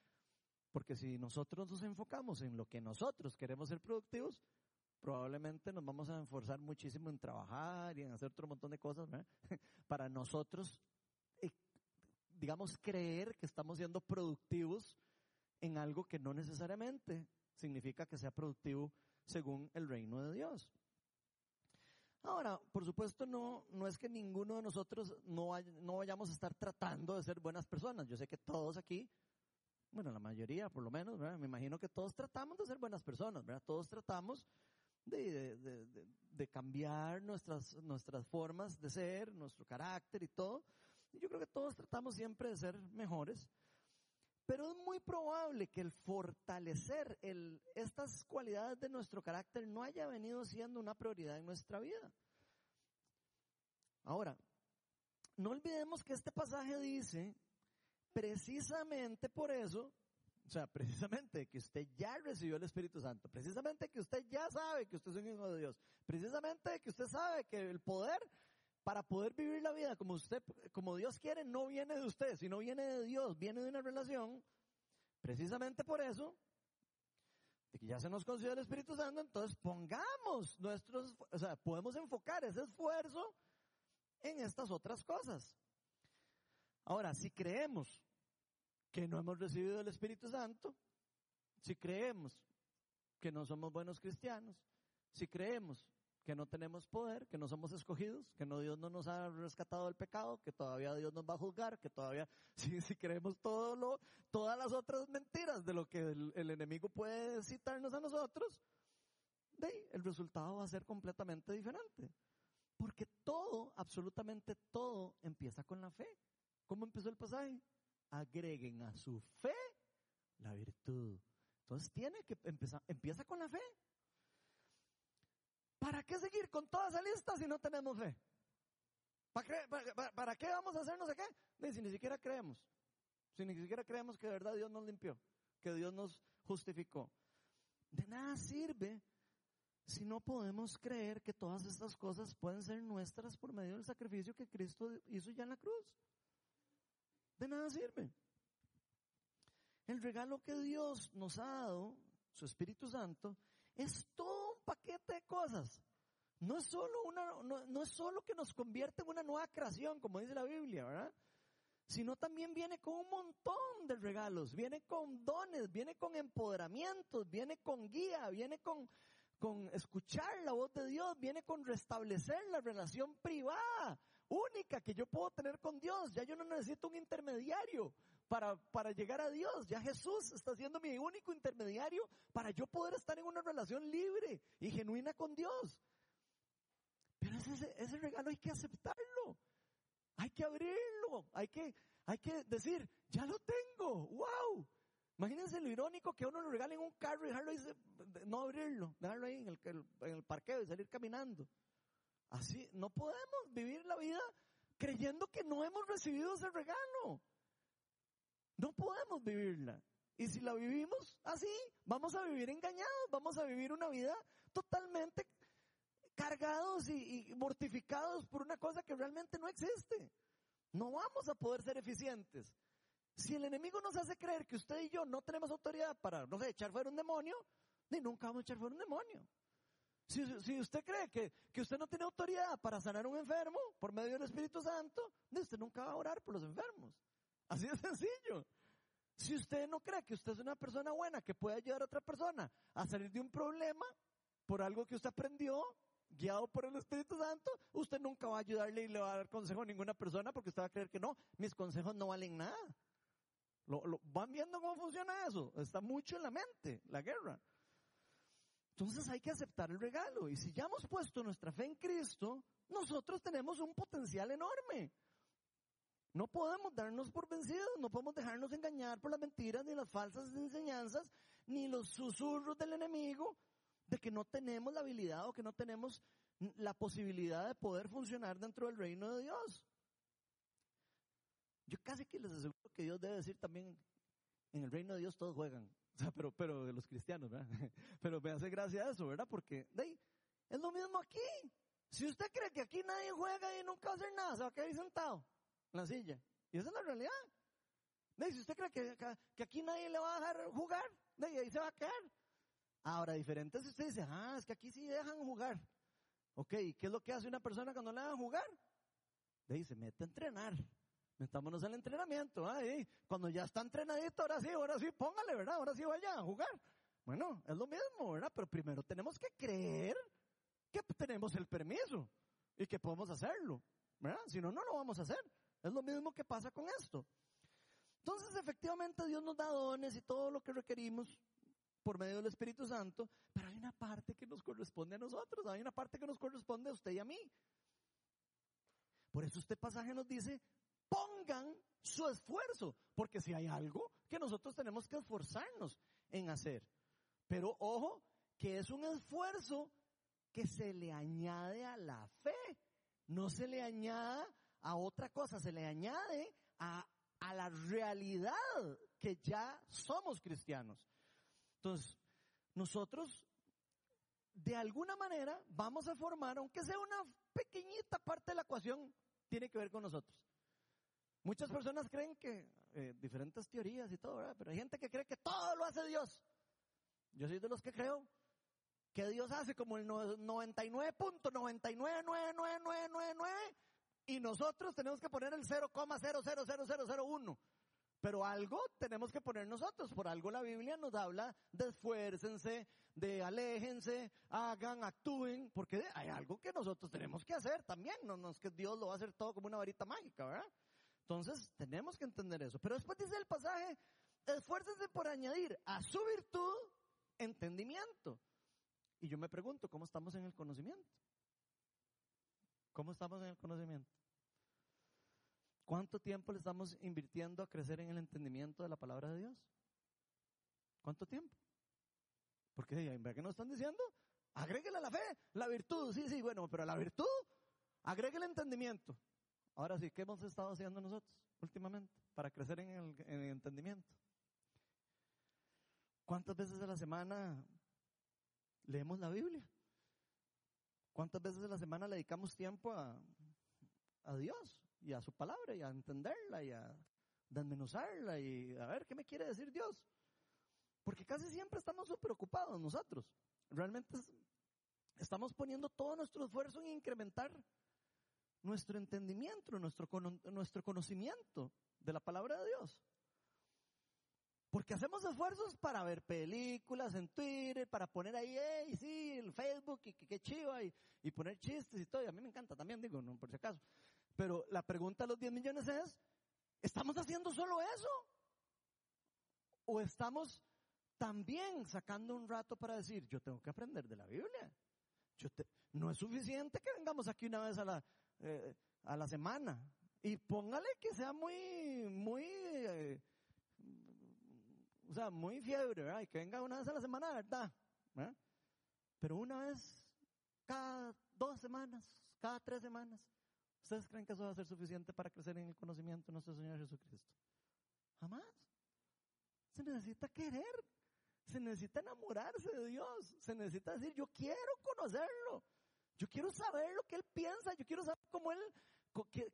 Porque si nosotros nos enfocamos en lo que nosotros queremos ser productivos, probablemente nos vamos a esforzar muchísimo en trabajar y en hacer otro montón de cosas, ¿verdad? <laughs> Para nosotros digamos, creer que estamos siendo productivos en algo que no necesariamente significa que sea productivo según el reino de Dios. Ahora, por supuesto, no, no es que ninguno de nosotros no, no vayamos a estar tratando de ser buenas personas. Yo sé que todos aquí, bueno, la mayoría por lo menos, me imagino que todos tratamos de ser buenas personas, ¿verdad? Todos tratamos de, de, de, de, cambiar nuestras, nuestras formas de ser, nuestro carácter y todo. Yo creo que todos tratamos siempre de ser mejores. Pero es muy probable que el fortalecer el, estas cualidades de nuestro carácter no haya venido siendo una prioridad en nuestra vida. Ahora, no olvidemos que este pasaje dice, precisamente por eso, o sea, precisamente que usted ya recibió el Espíritu Santo, precisamente que usted ya sabe que usted es un hijo de Dios, precisamente que usted sabe que el poder para poder vivir la vida como usted, como Dios quiere, no viene de usted, sino viene de Dios, viene de una relación. Precisamente por eso, de que ya se nos concedió el Espíritu Santo, entonces pongamos nuestros, o sea, podemos enfocar ese esfuerzo en estas otras cosas. Ahora, si creemos que no hemos recibido el Espíritu Santo, si creemos que no somos buenos cristianos, si creemos que no tenemos poder, que no somos escogidos, que no Dios no nos ha rescatado del pecado, que todavía Dios nos va a juzgar, que todavía, <laughs> si, si creemos todo lo, todas las otras mentiras de lo que el, enemigo puede citarnos a nosotros, de, el resultado va a ser completamente diferente. Porque todo, absolutamente todo, empieza con la fe. ¿Cómo empezó el pasaje? Agreguen a su fe la virtud. Entonces tiene que empezar, empieza con la fe. ¿Para qué seguir con toda esa lista si no tenemos fe? ¿Para, qué vamos a hacer no sé qué? Si ni siquiera creemos. Si ni siquiera creemos que de verdad Dios nos limpió, que Dios nos justificó. De nada sirve si no podemos creer que todas estas cosas pueden ser nuestras por medio del sacrificio que Cristo hizo ya en la cruz. De nada sirve. El regalo que Dios nos ha dado, su Espíritu Santo, es todo paquete de cosas. No es solo una, no, es solo que nos convierte en una nueva creación, como dice la Biblia, ¿verdad? Sino también viene con un montón de regalos, viene con dones, viene con empoderamientos, viene con guía, viene con, con escuchar la voz de Dios, viene con restablecer la relación privada, única que yo puedo tener con Dios. Ya yo no necesito un intermediario para, para llegar a Dios. Ya Jesús está siendo mi único intermediario para yo poder estar en una relación libre y genuina con Dios. Pero ese, ese regalo hay que aceptarlo. Hay que abrirlo. Hay que, hay que decir, ya lo tengo. ¡Wow! Imagínense lo irónico que a uno le regalen un carro y dejarlo ahí, no abrirlo, dejarlo ahí en el, en el parqueo y salir caminando. Así, no podemos vivir la vida creyendo que no hemos recibido ese regalo. No podemos vivirla. Y si la vivimos así, vamos a vivir engañados, vamos a vivir una vida totalmente cargados y, mortificados por una cosa que realmente no existe. No vamos a poder ser eficientes. Si el enemigo nos hace creer que usted y yo no tenemos autoridad para, no sé, echar fuera un demonio, ni nunca vamos a echar fuera un demonio. Si, si usted cree que, que, usted no tiene autoridad para sanar a un enfermo por medio del Espíritu Santo, usted nunca va a orar por los enfermos. Así de sencillo. Si usted no cree que usted es una persona buena que puede ayudar a otra persona a salir de un problema por algo que usted aprendió, guiado por el Espíritu Santo, usted nunca va a ayudarle y le va a dar consejo a ninguna persona porque usted va a creer que no, mis consejos no valen nada. Lo, lo, ¿Van viendo cómo funciona eso? Está mucho en la mente, la guerra. Entonces hay que aceptar el regalo. Y si ya hemos puesto nuestra fe en Cristo, nosotros tenemos un potencial enorme. No podemos darnos por vencidos, no podemos dejarnos engañar por las mentiras, ni las falsas enseñanzas, ni los susurros del enemigo de que no tenemos la habilidad o que no tenemos la posibilidad de poder funcionar dentro del reino de Dios. Yo casi que les aseguro que Dios debe decir también, en el reino de Dios todos juegan. O sea, pero, pero de los cristianos, ¿verdad? <laughs> Pero me hace gracia eso, ¿verdad? Porque, de es lo mismo aquí. Si usted cree que aquí nadie juega y nunca va a hacer nada, se va a quedar ahí sentado en la silla. Y esa es la realidad. Si usted cree que, que, aquí nadie le va a dejar jugar, de ahí se va a quedar. Ahora, diferente si usted dice, ah, es que aquí sí dejan jugar. Ok, ¿qué es lo que hace una persona cuando le dejan jugar? De ahí se mete a entrenar. Metámonos al entrenamiento. Ay, cuando ya está entrenadito, ahora sí, ahora sí, póngale, ¿verdad? Ahora sí vaya a jugar. Bueno, es lo mismo, ¿verdad? Pero primero tenemos que creer que tenemos el permiso y que podemos hacerlo, ¿verdad? Si no, no lo vamos a hacer. Es lo mismo que pasa con esto. Entonces, efectivamente, Dios nos da dones y todo lo que requerimos por medio del Espíritu Santo, pero hay una parte que nos corresponde a nosotros, hay una parte que nos corresponde a usted y a mí. Por eso este pasaje nos dice, pongan su esfuerzo, porque si hay algo que nosotros tenemos que esforzarnos en hacer. Pero ojo, que es un esfuerzo que se le añade a la fe, no se le añada a otra cosa, se le añade a, a la realidad que ya somos cristianos. Entonces, nosotros de alguna manera vamos a formar, aunque sea una pequeñita parte de la ecuación, tiene que ver con nosotros. Muchas personas creen que, eh, diferentes teorías y todo, ¿verdad? Pero hay gente que cree que todo lo hace Dios. Yo soy de los que creo que Dios hace como el 99.999999 y nosotros tenemos que poner el 0,000001. Pero algo tenemos que poner nosotros. Por algo la Biblia nos habla de esfuércense, de aléjense, hagan, actúen, porque hay algo que nosotros tenemos que hacer también. No, es que Dios lo va a hacer todo como una varita mágica, ¿verdad? Entonces tenemos que entender eso. Pero después dice el pasaje, esfuércense por añadir a su virtud entendimiento. Y yo me pregunto, ¿cómo estamos en el conocimiento? ¿Cómo estamos en el conocimiento? ¿Cuánto tiempo le estamos invirtiendo a crecer en el entendimiento de la palabra de Dios? ¿Cuánto tiempo? Porque ¿qué nos están diciendo? Agréguele la fe, la virtud, sí, sí, bueno, pero la virtud, agregue el entendimiento. Ahora sí, ¿qué hemos estado haciendo nosotros últimamente para crecer en el, en el entendimiento? ¿Cuántas veces a la semana leemos la Biblia? ¿Cuántas veces a la semana le dedicamos tiempo a, a Dios? y a su palabra y a entenderla y a desmenuzarla y a ver qué me quiere decir Dios. Porque casi siempre estamos súper ocupados nosotros. Realmente estamos poniendo todo nuestro esfuerzo en incrementar nuestro entendimiento, nuestro, nuestro conocimiento de la palabra de Dios. Porque hacemos esfuerzos para ver películas en Twitter, para poner ahí, hey, sí, el Facebook, y qué chiva, y, poner chistes y todo. Y a mí me encanta también, digo, no por si acaso. Pero la pregunta a los 10 millones es, ¿estamos haciendo solo eso? ¿O estamos también sacando un rato para decir, yo tengo que aprender de la Biblia? no es suficiente que vengamos aquí una vez a la, eh, a la semana. Y póngale que sea muy, muy, eh, o sea, muy fiebre, ¿verdad? Y que venga una vez a la semana, ¿verdad? Pero una vez cada dos semanas, cada tres semanas. ¿Ustedes creen que eso va a ser suficiente para crecer en el conocimiento de nuestro Señor Jesucristo? Jamás. Se necesita querer. Se necesita enamorarse de Dios. Se necesita decir, yo quiero conocerlo. Yo quiero saber lo que Él piensa. Yo quiero saber cómo Él,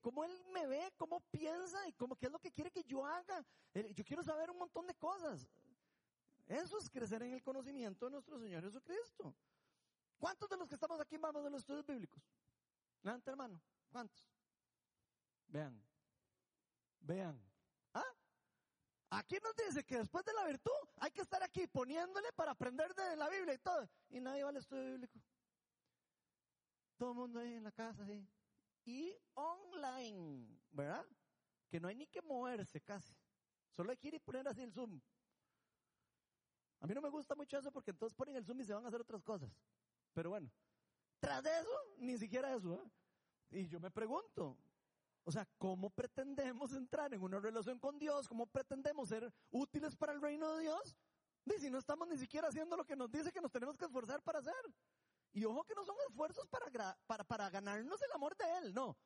cómo Él me ve, cómo piensa y cómo, qué es lo que quiere que yo haga. Yo quiero saber un montón de cosas. Eso es crecer en el conocimiento de nuestro Señor Jesucristo. ¿Cuántos de los que estamos aquí vamos de los estudios bíblicos? Levanta hermano. ¿Cuántos? Vean. Vean. ¿Ah? Aquí nos dice que después de la virtud hay que estar aquí poniéndole para aprender de la Biblia y todo. Y nadie va al estudio bíblico. Todo el mundo ahí en la casa, sí. Y online, ¿verdad? Que no hay ni que moverse casi. Solo hay que ir y poner así el Zoom. A mí no me gusta mucho eso porque entonces ponen el Zoom y se van a hacer otras cosas. Pero bueno, tras eso, ni siquiera eso. ¿eh? Y yo me pregunto, o sea, ¿cómo pretendemos entrar en una relación con Dios? ¿Cómo pretendemos ser útiles para el reino de Dios? Y si no estamos ni siquiera haciendo lo que nos dice que nos tenemos que esforzar para hacer. Y ojo que no son esfuerzos para, para, para ganarnos el amor de Él, no.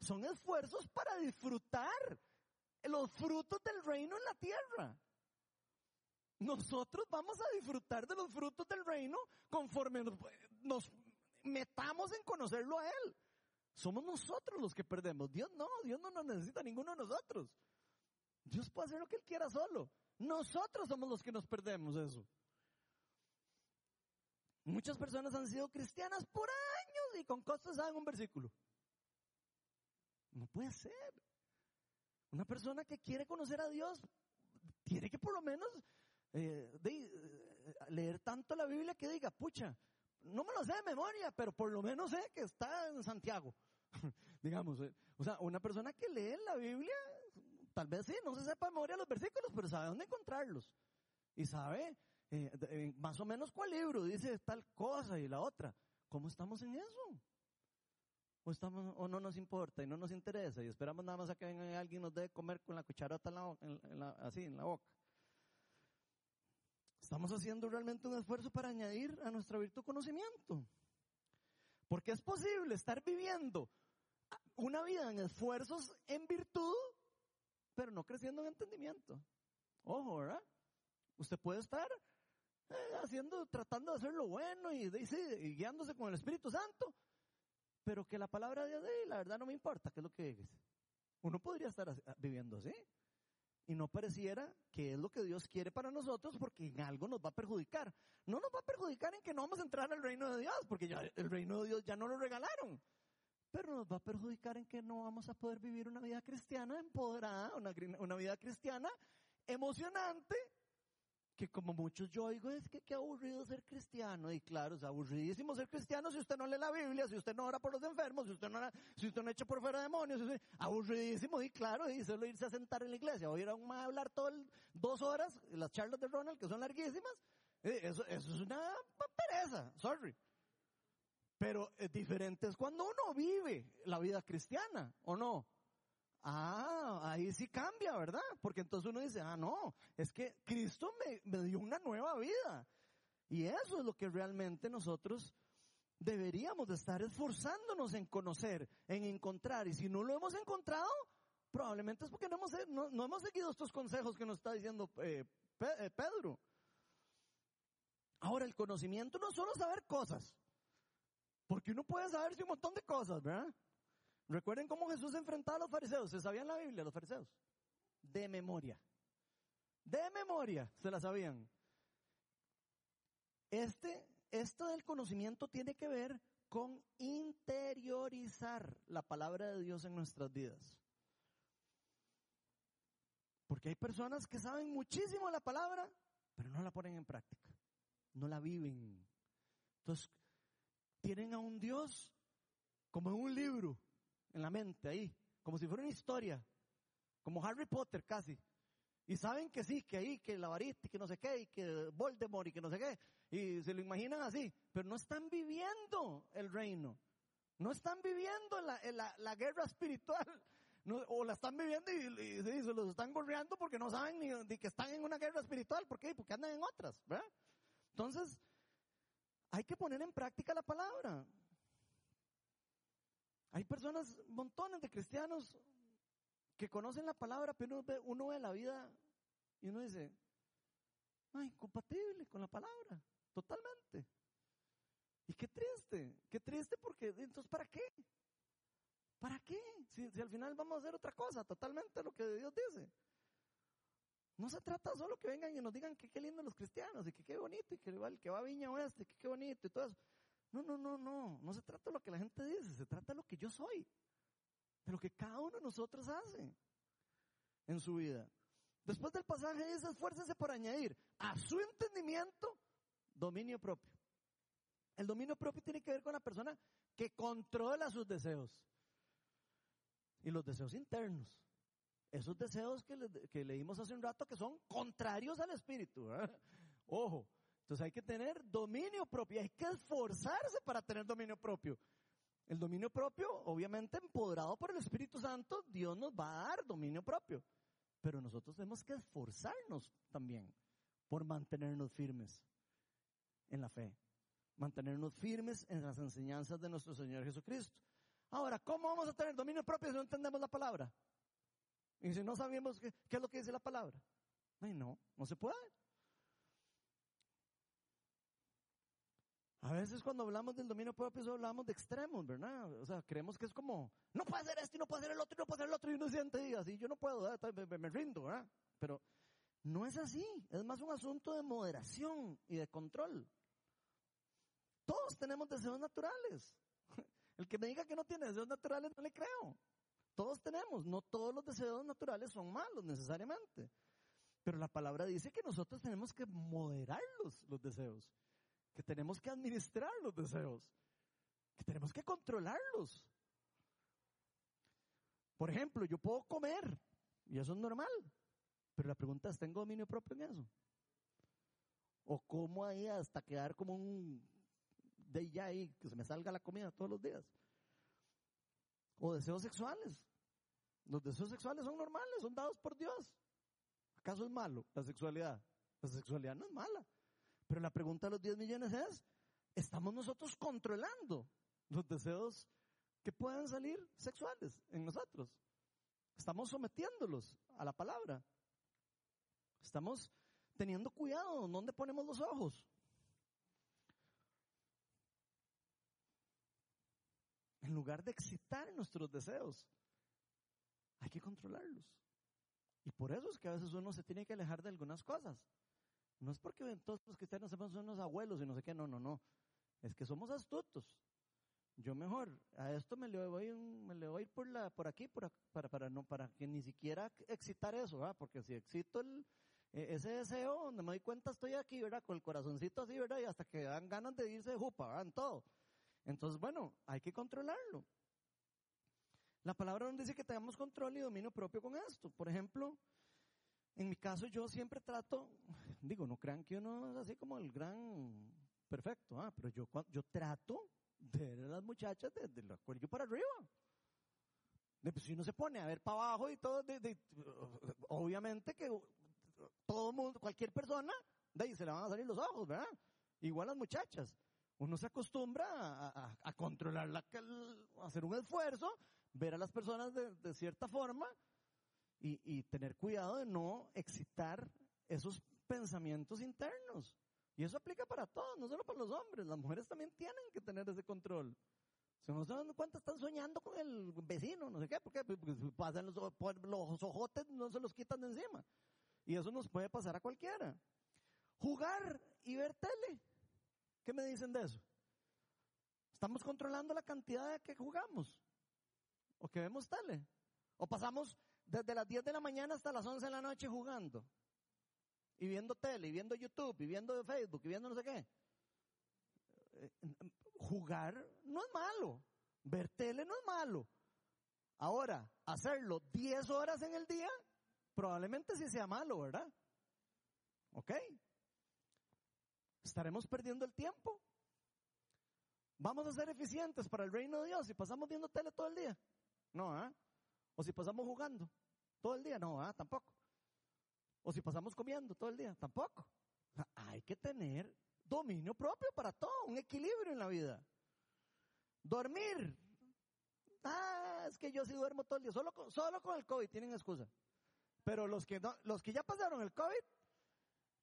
Son esfuerzos para disfrutar los frutos del reino en la tierra. Nosotros vamos a disfrutar de los frutos del reino conforme nos metamos en conocerlo a Él. Somos nosotros los que perdemos. Dios no, Dios no nos necesita ninguno de nosotros. Dios puede hacer lo que Él quiera solo. Nosotros somos los que nos perdemos eso. Muchas personas han sido cristianas por años y con cosas saben un versículo. No puede ser. Una persona que quiere conocer a Dios tiene que por lo menos eh, eh, leer tanto la Biblia que diga, pucha, no me lo sé de memoria, pero por lo menos sé que está en Santiago. <laughs> Digamos, eh. o sea, una persona que lee la Biblia, tal vez sí, no se sepa de memoria los versículos, pero sabe dónde encontrarlos. Y sabe más o menos cuál libro dice tal cosa y la otra. ¿Cómo estamos en eso? O, estamos, o no nos importa y no nos interesa y esperamos nada más a que venga alguien nos dé comer con la cucharota así en la boca. Estamos haciendo realmente un esfuerzo para añadir a nuestra virtud conocimiento. Porque es posible estar viviendo una vida en esfuerzos en virtud, pero no creciendo en entendimiento. Ojo, ¿verdad? Usted puede estar eh, haciendo, tratando de hacer lo bueno y, y, guiándose con el Espíritu Santo, pero que la palabra de Dios, la verdad no me importa, ¿qué es lo que dices? Uno podría estar viviendo así y no pareciera que es lo que Dios quiere para nosotros porque en algo nos va a perjudicar. No nos va a perjudicar en que no vamos a entrar al reino de Dios porque ya el reino de Dios ya no lo regalaron. Pero nos va a perjudicar en que no vamos a poder vivir una vida cristiana empoderada, una, una vida cristiana emocionante que como muchos yo oigo es que qué aburrido ser cristiano. Y claro, es aburridísimo ser cristiano si usted no lee la Biblia, si usted no ora por los enfermos, si usted no, si usted no echa por fuera demonios. aburridísimo y claro, y solo irse a sentar en la iglesia. O ir a, un, a hablar todo dos horas, las charlas de Ronald, que son larguísimas. Eh, eso, eso es una pereza, sorry. Pero es diferente es cuando uno vive la vida cristiana, ¿o no? Ah, ahí sí cambia, ¿verdad? Porque entonces uno dice, ah, no, es que Cristo me, me dio una nueva vida. Y eso es lo que realmente nosotros deberíamos de estar esforzándonos en conocer, en encontrar. Y si no lo hemos encontrado, probablemente es porque no hemos, no, hemos seguido estos consejos que nos está diciendo eh, eh, Pedro. Ahora, el conocimiento no es solo saber cosas, porque uno puede saberse un montón de cosas, ¿verdad? Recuerden cómo Jesús enfrentaba a los fariseos. ¿Se sabían la Biblia los fariseos? De memoria. De memoria se la sabían. Este, esto del conocimiento tiene que ver con interiorizar la palabra de Dios en nuestras vidas. Porque hay personas que saben muchísimo la palabra, pero no la ponen en práctica. No la viven. Entonces, tienen a un Dios como en un libro, en la mente ahí, como si fuera una historia, como Harry Potter casi. Y saben que sí, que ahí, que la varita, y que no sé qué, y que Voldemort, y que no sé qué. Y se lo imaginan así, pero no están viviendo el reino. No están viviendo la, la, la guerra espiritual. o la están viviendo y, se los están gorreando porque no saben ni, que están en una guerra espiritual. ¿Por qué? Porque andan en otras, ¿verdad? Entonces, hay que poner en práctica la palabra. Hay personas, montones de cristianos que conocen la palabra, pero uno ve, uno ve la vida y uno dice, ay, incompatible con la palabra, totalmente. Y qué triste, qué triste porque entonces ¿para qué? ¿Para qué? Si, al final vamos a hacer otra cosa, totalmente lo que Dios dice. No se trata solo que vengan y nos digan que qué lindo los cristianos y que qué bonito y que que va Viña Oeste, que qué bonito y todo eso. No, no, no, no. No se trata de lo que la gente dice, se trata de lo que yo soy. De lo que cada uno de nosotros hace en su vida. Después del pasaje dice, esfuércese por añadir a su entendimiento dominio propio. El dominio propio tiene que ver con la persona que controla sus deseos. Y los deseos internos. Esos deseos que, que leímos hace un rato que son contrarios al espíritu. Ojo, entonces hay que tener dominio propio, hay que esforzarse para tener dominio propio. El dominio propio, obviamente empoderado por el Espíritu Santo, Dios nos va a dar dominio propio. Pero nosotros tenemos que esforzarnos también por mantenernos firmes en la fe, mantenernos firmes en las enseñanzas de nuestro Señor Jesucristo. Ahora, ¿cómo vamos a tener dominio propio si no entendemos la palabra? Y si no sabemos qué, qué es lo que dice la palabra. Ay, no, no se puede. A veces cuando hablamos del dominio propio hablamos de extremos, ¿verdad? O sea, creemos que es como, no puede ser esto y no puede ser el otro y no puede ser el otro y uno siente así, yo no puedo, me, me, rindo, ¿verdad? Pero no es así, es más un asunto de moderación y de control. Todos tenemos deseos naturales. <laughs> El que me diga que no tiene deseos naturales no le creo. Todos tenemos, no todos los deseos naturales son malos necesariamente. Pero la palabra dice que nosotros tenemos que moderar los, los deseos, que tenemos que administrar los deseos, que tenemos que controlarlos. Por ejemplo, yo puedo comer, y eso es normal, pero la pregunta es, ¿tengo dominio propio en eso? ¿O cómo ahí hasta quedar como un de ya ahí, que se me salga la comida todos los días? ¿O deseos sexuales? Los deseos sexuales son normales, son dados por Dios. ¿Acaso es malo la sexualidad? La sexualidad no es mala. Pero la pregunta de los 10 millones es, ¿estamos nosotros controlando los deseos que puedan salir sexuales en nosotros? ¿Estamos sometiéndolos a la palabra? ¿Estamos teniendo cuidado dónde ponemos los ojos? En lugar de excitar nuestros deseos, hay que controlarlos. Y por eso es que a veces uno se tiene que alejar de algunas cosas. No es porque todos los cristianos somos unos abuelos y no sé qué, no, no, no. Es que somos astutos. Yo mejor a esto me le voy, me le voy por la, por aquí, por, para, para no, para que ni siquiera excitar eso. Porque si excito el, e, ese deseo, donde me doy cuenta estoy aquí, ¿verdad? Con el corazoncito así, ¿verdad? Y hasta que dan ganas de irse de jupa, ¿verdad? En todo. Entonces, bueno, hay que controlarlo. La palabra nos dice que tenemos control y dominio propio con esto. Por ejemplo, en mi caso yo siempre trato, digo, no crean que uno es así como el gran perfecto, ¿ah? pero yo, yo trato de ver a las muchachas desde el cuello para arriba. Pues, si uno se pone a ver para abajo y todo, obviamente que todo mundo, cualquier persona, de ahí se le van a salir los ojos, ¿verdad? Igual las muchachas. Uno se acostumbra a, a, controlar, la, a hacer un esfuerzo ver a las personas de, cierta forma y, tener cuidado de no excitar esos pensamientos internos. Y eso aplica para todos, no solo para los hombres, las mujeres también tienen que tener ese control. Si no se dan cuenta, están soñando con el vecino, no sé qué, porque, porque pasan los, los ojotes, no se los quitan de encima. Y eso nos puede pasar a cualquiera. Jugar y ver tele. ¿Qué me dicen de eso? Estamos controlando la cantidad de que jugamos o que vemos tele. O pasamos desde las 10 de la mañana hasta las 11 de la noche jugando. Y viendo tele, y viendo YouTube, y viendo Facebook, y viendo no sé qué. Eh, jugar no es malo. Ver tele no es malo. Ahora, hacerlo 10 horas en el día, probablemente sí sea malo, ¿verdad? ¿Ok? Estaremos perdiendo el tiempo. Vamos a ser eficientes para el reino de Dios si pasamos viendo tele todo el día. No, ¿ah? O si pasamos jugando todo el día, no, ¿ah? Tampoco. O si pasamos comiendo todo el día, tampoco. hay que tener dominio propio para todo, un equilibrio en la vida. Dormir. Ah, es que yo sí duermo todo el día, solo con, solo con el COVID tienen excusa. Pero los que, no, los que ya pasaron el COVID,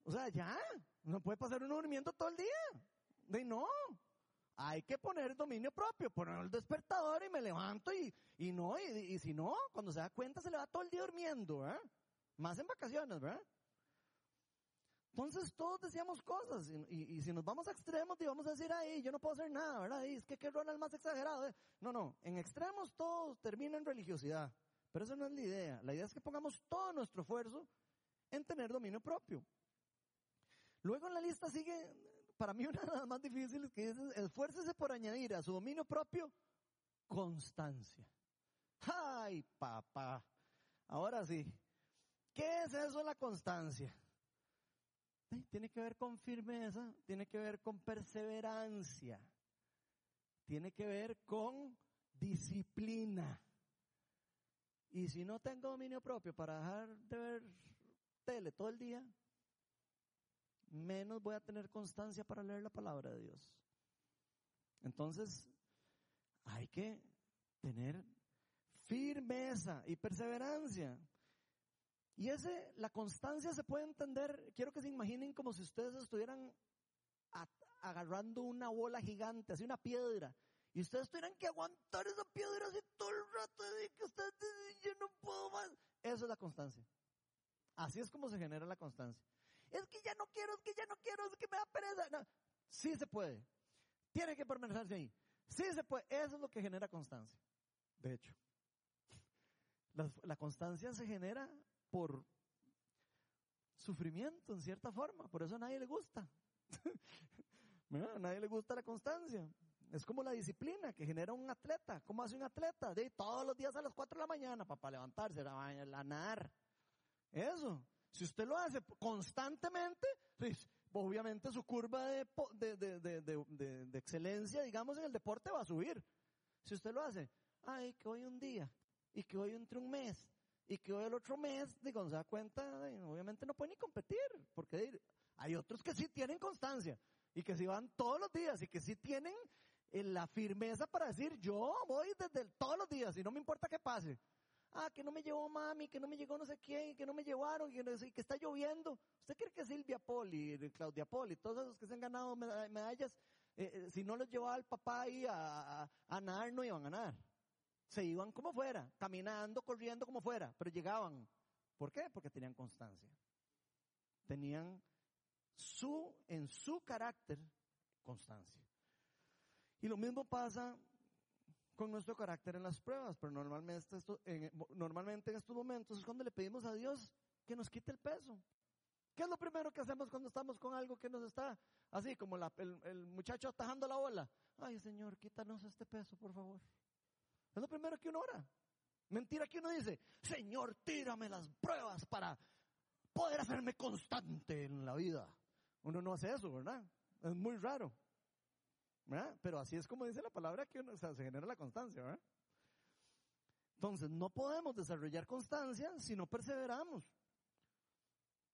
o sea, ya, no puede pasar uno durmiendo todo el día. De no, hay que poner dominio propio, poner el despertador y me levanto y, y no, y, si no, cuando se da cuenta se le va todo el día durmiendo, ¿eh? Más en vacaciones, ¿verdad? Entonces todos decíamos cosas y, si nos vamos a extremos y vamos a decir, ay, yo no puedo hacer nada, ¿verdad? es que qué Ronald más exagerado. ¿eh? No, no, en extremos todo termina en religiosidad, pero eso no es la idea. La idea es que pongamos todo nuestro esfuerzo en tener dominio propio. Luego en la lista sigue para mí <laughs> una de las más difíciles que es esfuércese por añadir a su dominio propio constancia. Ay, papá. Ahora sí. ¿Qué es eso la constancia? Tiene que ver con firmeza, tiene que ver con perseverancia, tiene que ver con disciplina. Y si no tengo dominio propio para dejar de ver tele todo el día, menos voy a tener constancia para leer la palabra de Dios. Entonces, hay que tener firmeza y perseverancia. Y ese, la constancia se puede entender, quiero que se imaginen como si ustedes estuvieran agarrando una bola gigante, así una piedra, y ustedes tuvieran que aguantar esa piedra así todo el rato, y que ustedes yo no puedo más. Eso es la constancia. Así es como se genera la constancia es que ya no quiero, es que ya no quiero, es que me da pereza. No, sí se puede. Tiene que permanecerse ahí. Sí se puede. Eso es lo que genera constancia. De hecho. <laughs> La, la constancia se genera por sufrimiento en cierta forma, por eso a nadie le gusta. <laughs> a nadie le gusta la constancia. Es como la disciplina que genera un atleta. ¿Cómo hace un atleta? De todos los días a las 4 de la mañana para, levantarse, a, nadar. Eso. Si usted lo hace constantemente, pues, obviamente su curva de, de, excelencia, digamos, en el deporte va a subir. Si usted lo hace, ay, que hoy un día, y que hoy entre un mes, y que hoy el otro mes, digo, se da cuenta, obviamente no puede ni competir, porque hay otros que sí tienen constancia, y que sí van todos los días, y que sí tienen eh, la firmeza para decir, yo voy desde todos los días, y no me importa qué pase. Ah, que no me llevó mami, que no me llegó no sé quién, que no me llevaron, que, que está lloviendo. ¿Usted cree que Silvia Poli, Claudia Poli, todos esos que se han ganado medallas, eh, eh, si no los llevaba el papá ahí a, a, nadar, no iban a ganar? Se iban como fuera, caminando, corriendo como fuera, pero llegaban. ¿Por qué? Porque tenían constancia. Tenían su, en su carácter, constancia. Y lo mismo pasa con nuestro carácter en las pruebas, pero normalmente, esto, en, normalmente en estos momentos es cuando le pedimos a Dios que nos quite el peso. ¿Qué es lo primero que hacemos cuando estamos con algo que nos está así, como el, muchacho atajando la bola? Ay, Señor, quítanos este peso, por favor. Es lo primero que uno ora. Mentira que uno dice, Señor, tírame las pruebas para poder hacerme constante en la vida. Uno no hace eso, ¿verdad? Es muy raro. Pero así es como dice la palabra que se genera la constancia. Entonces, no podemos desarrollar constancia si no perseveramos.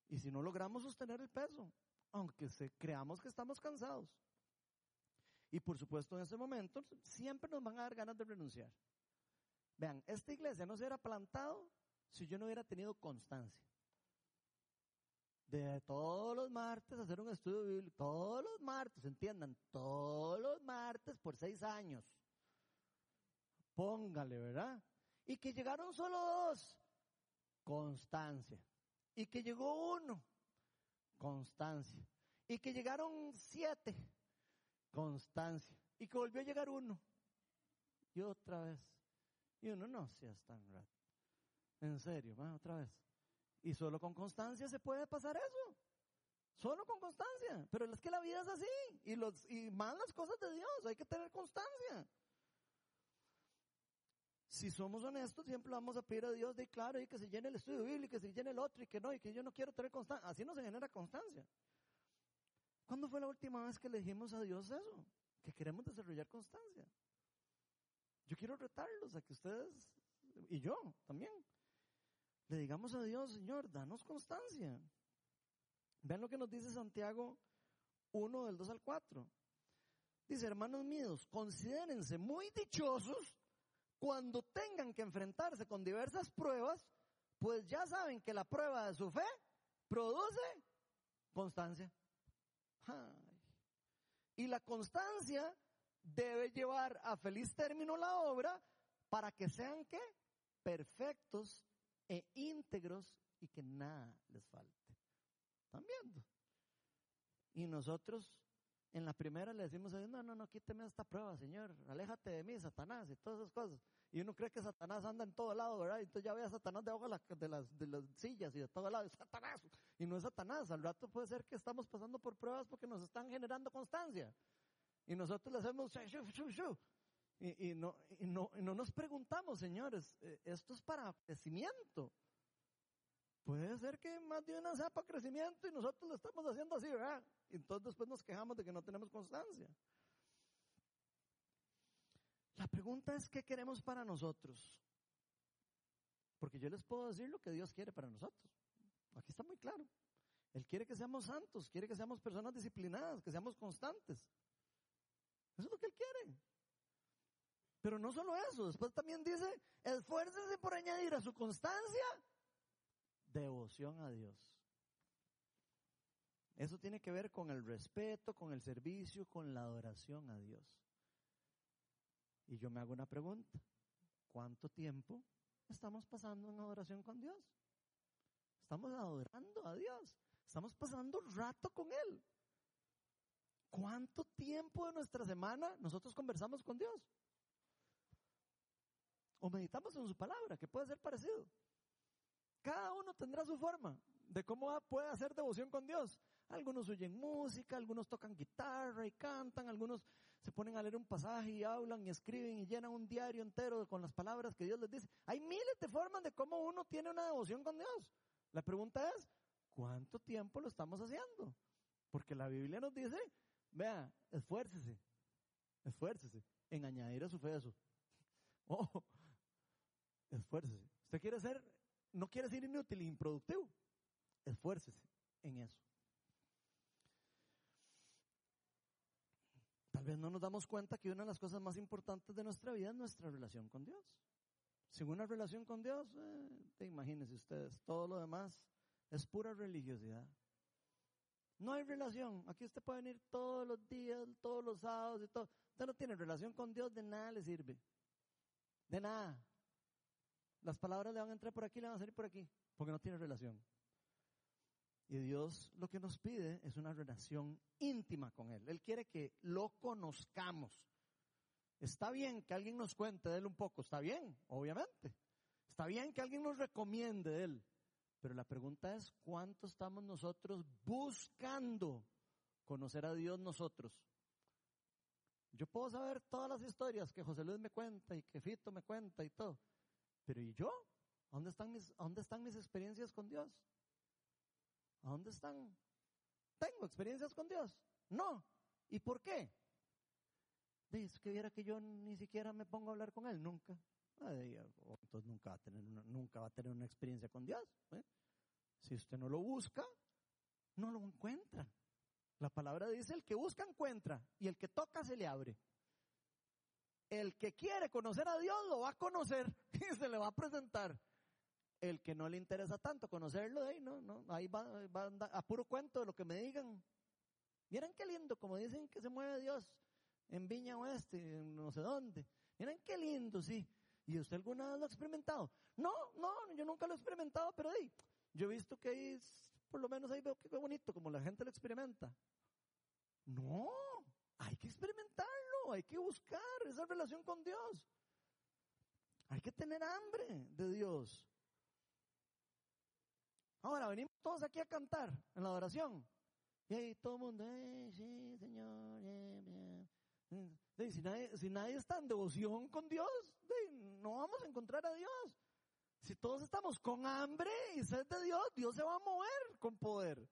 Y si no logramos sostener el peso, aunque se, creamos que estamos cansados. Y por supuesto, en ese momento, siempre nos van a dar ganas de renunciar. Vean, esta iglesia no se hubiera plantado si yo no hubiera tenido constancia de todos los martes hacer un estudio bíblico, todos los martes, entiendan, todos los martes por seis años. Póngale, ¿verdad? Y que llegaron solo dos, constancia. Y que llegó uno, constancia. Y que llegaron siete, constancia. Y que volvió a llegar uno. Y otra vez. Y uno no seas tan rato. En serio, va, otra vez. Y solo con constancia se puede pasar eso. Solo con constancia. Pero es que la vida es así. Y, los, y más las cosas de Dios. Hay que tener constancia. Si somos honestos, siempre vamos a pedir a Dios de claro y que se llene el estudio bíblico, que se llene el otro y que no, y que yo no quiero tener constancia. Así no se genera constancia. ¿Cuándo fue la última vez que le dijimos a Dios eso? Que queremos desarrollar constancia. Yo quiero retarlos a que ustedes, y yo también, le digamos a Dios, Señor, danos constancia. Vean lo que nos dice Santiago 1 del 2 al 4. Dice, hermanos míos, considérense muy dichosos cuando tengan que enfrentarse con diversas pruebas, pues ya saben que la prueba de su fe produce constancia. Y la constancia debe llevar a feliz término la obra para que sean qué? Perfectos e íntegros y que nada les falte. ¿Están viendo? Y nosotros en la primera le decimos a Dios, no, no, no, quíteme esta prueba, Señor, aléjate de mí, Satanás, y todas esas cosas. Y uno cree que Satanás anda en todo lado, ¿verdad? Y entonces ya ve a Satanás debajo de, de, las, de las sillas y de todo lado, Satanás. Y no es Satanás, al rato puede ser que estamos pasando por pruebas porque nos están generando constancia. Y nosotros le hacemos, y, no, no, no, nos preguntamos, señores, eh, esto es para crecimiento. Puede ser que más de una sea para crecimiento y nosotros lo estamos haciendo así, ¿verdad? Y entonces después nos quejamos de que no tenemos constancia. La pregunta es, ¿qué queremos para nosotros? Porque yo les puedo decir lo que Dios quiere para nosotros. Aquí está muy claro. Él quiere que seamos santos, quiere que seamos personas disciplinadas, que seamos constantes. Eso es lo que Él quiere. Pero no solo eso, después también dice, esfuércese por añadir a su constancia devoción a Dios. Eso tiene que ver con el respeto, con el servicio, con la adoración a Dios. Y yo me hago una pregunta. ¿Cuánto tiempo estamos pasando en adoración con Dios? Estamos adorando a Dios. Estamos pasando rato con Él. ¿Cuánto tiempo de nuestra semana nosotros conversamos con Dios? O meditamos en su palabra, que puede ser parecido. Cada uno tendrá su forma de cómo puede hacer devoción con Dios. Algunos oyen música, algunos tocan guitarra y cantan, algunos se ponen a leer un pasaje y hablan y escriben y llenan un diario entero con las palabras que Dios les dice. Hay miles de formas de cómo uno tiene una devoción con Dios. La pregunta es, ¿cuánto tiempo lo estamos haciendo? Porque la Biblia nos dice, vea, esfuércese, esfuércese en añadir a su fe eso. <laughs> Oh, esfuércese. Usted quiere ser, no quiere ser inútil improductivo. Esfuércese en eso. Tal vez no nos damos cuenta que una de las cosas más importantes de nuestra vida es nuestra relación con Dios. Sin una relación con Dios, eh, imagínense ustedes, todo lo demás es pura religiosidad. No hay relación. Aquí usted puede venir todos los días, todos los sábados y todo. Usted no tiene relación con Dios, de nada le sirve. De nada. Las palabras le van a entrar por aquí, le van a salir por aquí, porque no tiene relación. Y Dios lo que nos pide es una relación íntima con Él. Él quiere que lo conozcamos. Está bien que alguien nos cuente de Él un poco, está bien, obviamente. Está bien que alguien nos recomiende de Él. Pero la pregunta es, ¿cuánto estamos nosotros buscando conocer a Dios nosotros? Yo puedo saber todas las historias que José Luis me cuenta y que Fito me cuenta y todo. Pero ¿y yo? dónde están mis, ¿a dónde están mis experiencias con Dios? ¿A dónde están? ¿Tengo experiencias con Dios? No. ¿Y por qué? Dice que viera que yo ni siquiera me pongo a hablar con Él, nunca. Entonces nunca va a tener una, nunca va a tener una experiencia con Dios. ¿eh? Si usted no lo busca, no lo encuentra. La palabra dice, el que busca encuentra y el que toca se le abre. El que quiere conocer a Dios lo va a conocer <laughs> y se le va a presentar el que no le interesa tanto conocerlo, ahí no, no, ahí va, a, puro cuento de lo que me digan. Miren qué lindo, como dicen que se mueve Dios en Viña Oeste, en no sé dónde. Miren qué lindo, sí. ¿Y usted alguna vez lo ha experimentado? No, no, yo nunca lo he experimentado, pero ahí, yo he visto que ahí, por lo menos ahí veo que bonito, como la gente lo experimenta. No, hay que experimentarlo, hay que buscar esa relación con Dios. Hay que tener hambre de Dios. Ahora, venimos todos aquí a cantar en la adoración. Y ahí todo el mundo, sí, Señor, si, nadie, si nadie está en devoción con Dios, no vamos a encontrar a Dios. Si todos estamos con hambre y sed de Dios, Dios se va a mover con poder.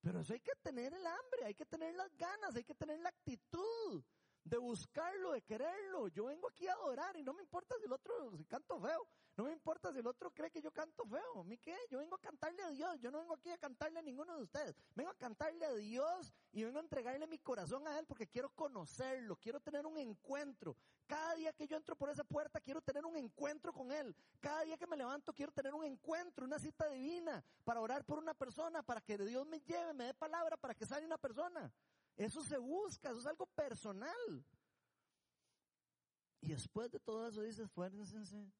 Pero eso hay que tener el hambre, hay que tener las ganas, hay que tener la actitud de buscarlo, de quererlo. Yo vengo aquí a adorar y no me importa si el otro, si canto feo, no me importa si el otro cree que yo canto feo. ¿A mí qué? Yo vengo a cantarle a Dios. Yo no vengo aquí a cantarle a ninguno de ustedes. Vengo a cantarle a Dios y vengo a entregarle mi corazón a Él porque quiero conocerlo. Quiero tener un encuentro. Cada día que yo entro por esa puerta quiero tener un encuentro con Él. Cada día que me levanto quiero tener un encuentro, una cita divina para orar por una persona, para que Dios me lleve, me dé palabra, para que salga una persona. Eso se busca, eso es algo personal. Y después de todo eso dice, esfuércense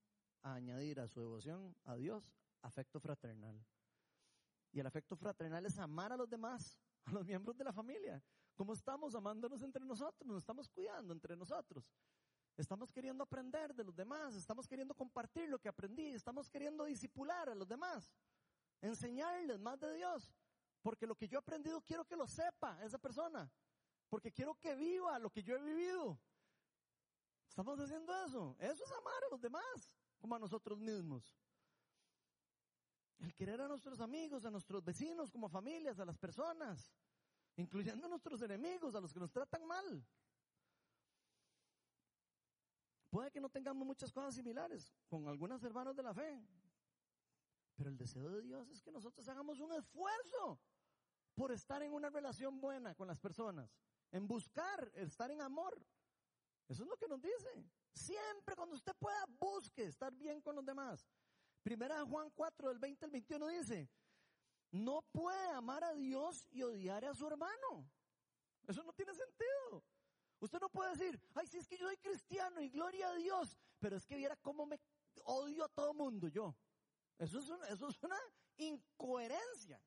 a añadir a su devoción a Dios afecto fraternal. Y el afecto fraternal es amar a los demás, a los miembros de la familia. ¿Cómo estamos amándonos entre nosotros? Nos estamos cuidando entre nosotros. Estamos queriendo aprender de los demás, estamos queriendo compartir lo que aprendí, estamos queriendo disipular a los demás, enseñarles más de Dios, porque lo que yo he aprendido quiero que lo sepa esa persona, porque quiero que viva lo que yo he vivido. Estamos haciendo eso, eso es amar a los demás como a nosotros mismos. El querer a nuestros amigos, a nuestros vecinos, como familias, a las personas, incluyendo a nuestros enemigos, a los que nos tratan mal. Puede que no tengamos muchas cosas similares con algunos hermanos de la fe, pero el deseo de Dios es que nosotros hagamos un esfuerzo por estar en una relación buena con las personas, en buscar estar en amor. Eso es lo que nos dice. Siempre cuando usted pueda, busque estar bien con los demás. Primera Juan 4, del 20 al 21 dice, no puede amar a Dios y odiar a su hermano. Eso no tiene sentido. Usted no puede decir, ay, si es que yo soy cristiano y gloria a Dios, pero es que viera cómo me odio a todo mundo yo. Eso es una, eso es una incoherencia.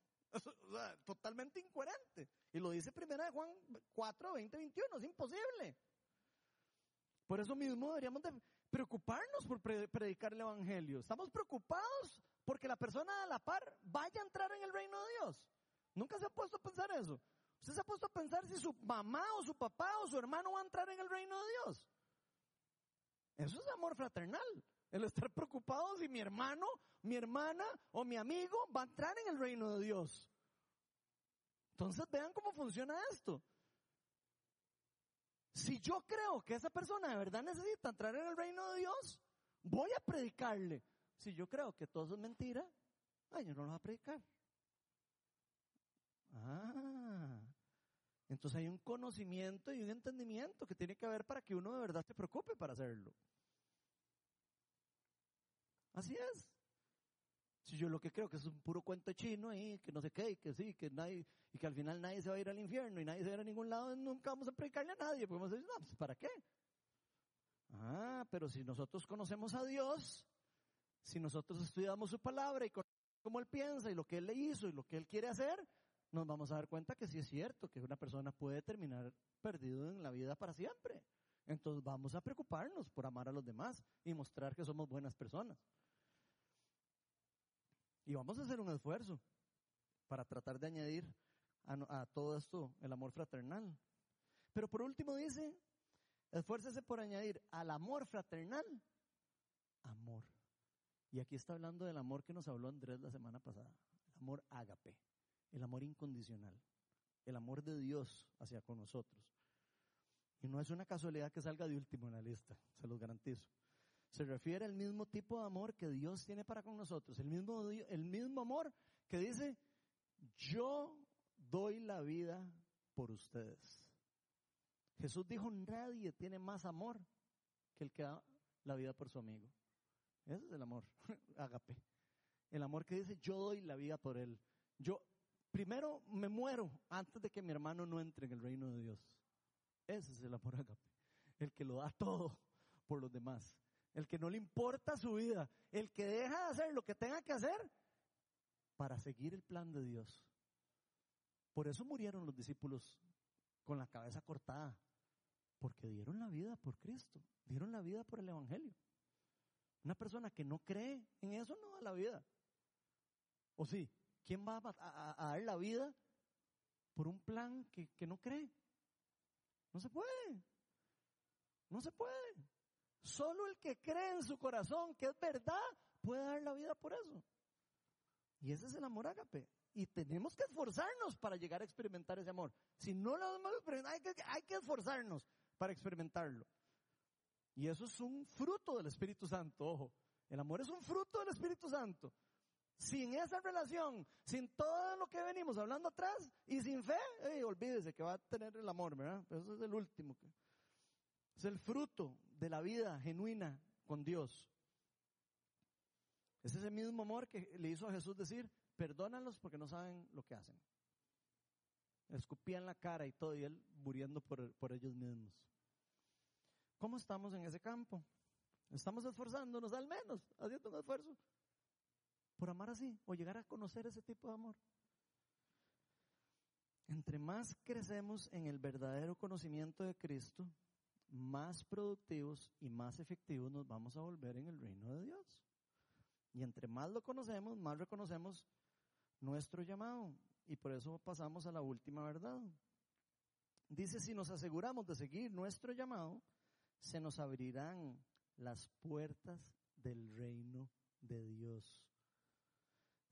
totalmente incoherente. Y lo dice primera de Juan 4, 20, 21. Es imposible. Por eso mismo deberíamos de preocuparnos por predicar el Evangelio. Estamos preocupados porque la persona de la par vaya a entrar en el reino de Dios. Nunca se ha puesto a pensar eso. Usted se ha puesto a pensar si su mamá o su papá o su hermano va a entrar en el reino de Dios. Eso es amor fraternal. El estar preocupado si mi hermano, mi hermana o mi amigo va a entrar en el reino de Dios. Entonces vean cómo funciona esto. Si yo creo que esa persona de verdad necesita entrar en el reino de Dios, voy a predicarle. Si yo creo que todo eso es mentira, ay, yo no lo voy a predicar. Ah, entonces hay un conocimiento y un entendimiento que tiene que haber para que uno de verdad se preocupe para hacerlo. Así es. Si yo lo que creo que es un puro cuento chino ahí, que no sé qué, y que sí, que nadie, y que al final nadie se va a ir al infierno y nadie se va a ir a ningún lado, nunca vamos a predicarle a nadie. Podemos decir, no, pues ¿para qué? Ah, pero si nosotros conocemos a Dios, si nosotros estudiamos su palabra y conocemos cómo Él piensa y lo que Él le hizo y lo que Él quiere hacer, nos vamos a dar cuenta que sí es cierto, que una persona puede terminar perdido en la vida para siempre. Entonces vamos a preocuparnos por amar a los demás y mostrar que somos buenas personas. Y vamos a hacer un esfuerzo para tratar de añadir a, todo esto el amor fraternal. Pero por último dice, esfuércese por añadir al amor fraternal amor. Y aquí está hablando del amor que nos habló Andrés la semana pasada, el amor ágape, el amor incondicional, el amor de Dios hacia con nosotros. Y no es una casualidad que salga de último en la lista, se los garantizo se refiere al mismo tipo de amor que Dios tiene para con nosotros, el mismo, el mismo amor que dice, yo doy la vida por ustedes. Jesús dijo, nadie tiene más amor que el que da la vida por su amigo. Ese es el amor, <laughs> ágape. El amor que dice, yo doy la vida por él. Yo primero me muero antes de que mi hermano no entre en el reino de Dios. Ese es el amor ágape. El que lo da todo por los demás el que no le importa su vida, el que deja de hacer lo que tenga que hacer para seguir el plan de Dios. Por eso murieron los discípulos con la cabeza cortada, porque dieron la vida por Cristo, dieron la vida por el Evangelio. Una persona que no cree en eso no da la vida. ¿O sí? ¿Quién va a, dar la vida por un plan que, que no cree? No se puede. No se puede. Solo el que cree en su corazón que es verdad puede dar la vida por eso. Y ese es el amor ágape. Y tenemos que esforzarnos para llegar a experimentar ese amor. Si no lo hemos experimentado, hay que, hay que esforzarnos para experimentarlo. Y eso es un fruto del Espíritu Santo, ojo. El amor es un fruto del Espíritu Santo. Sin esa relación, sin todo lo que venimos hablando atrás y sin fe, olvídese que va a tener el amor, ¿verdad? Pero eso es el último. Es el fruto de la vida genuina con Dios. Es ese mismo amor que le hizo a Jesús decir, perdónalos porque no saben lo que hacen. Escupían la cara y todo, y él muriendo por, por ellos mismos. ¿Cómo estamos en ese campo? Estamos esforzándonos al menos, haciendo un esfuerzo por amar así o llegar a conocer ese tipo de amor. Entre más crecemos en el verdadero conocimiento de Cristo, más productivos y más efectivos nos vamos a volver en el reino de Dios. Y entre más lo conocemos, más reconocemos nuestro llamado. Y por eso pasamos a la última verdad. Dice, si nos aseguramos de seguir nuestro llamado, se nos abrirán las puertas del reino de Dios.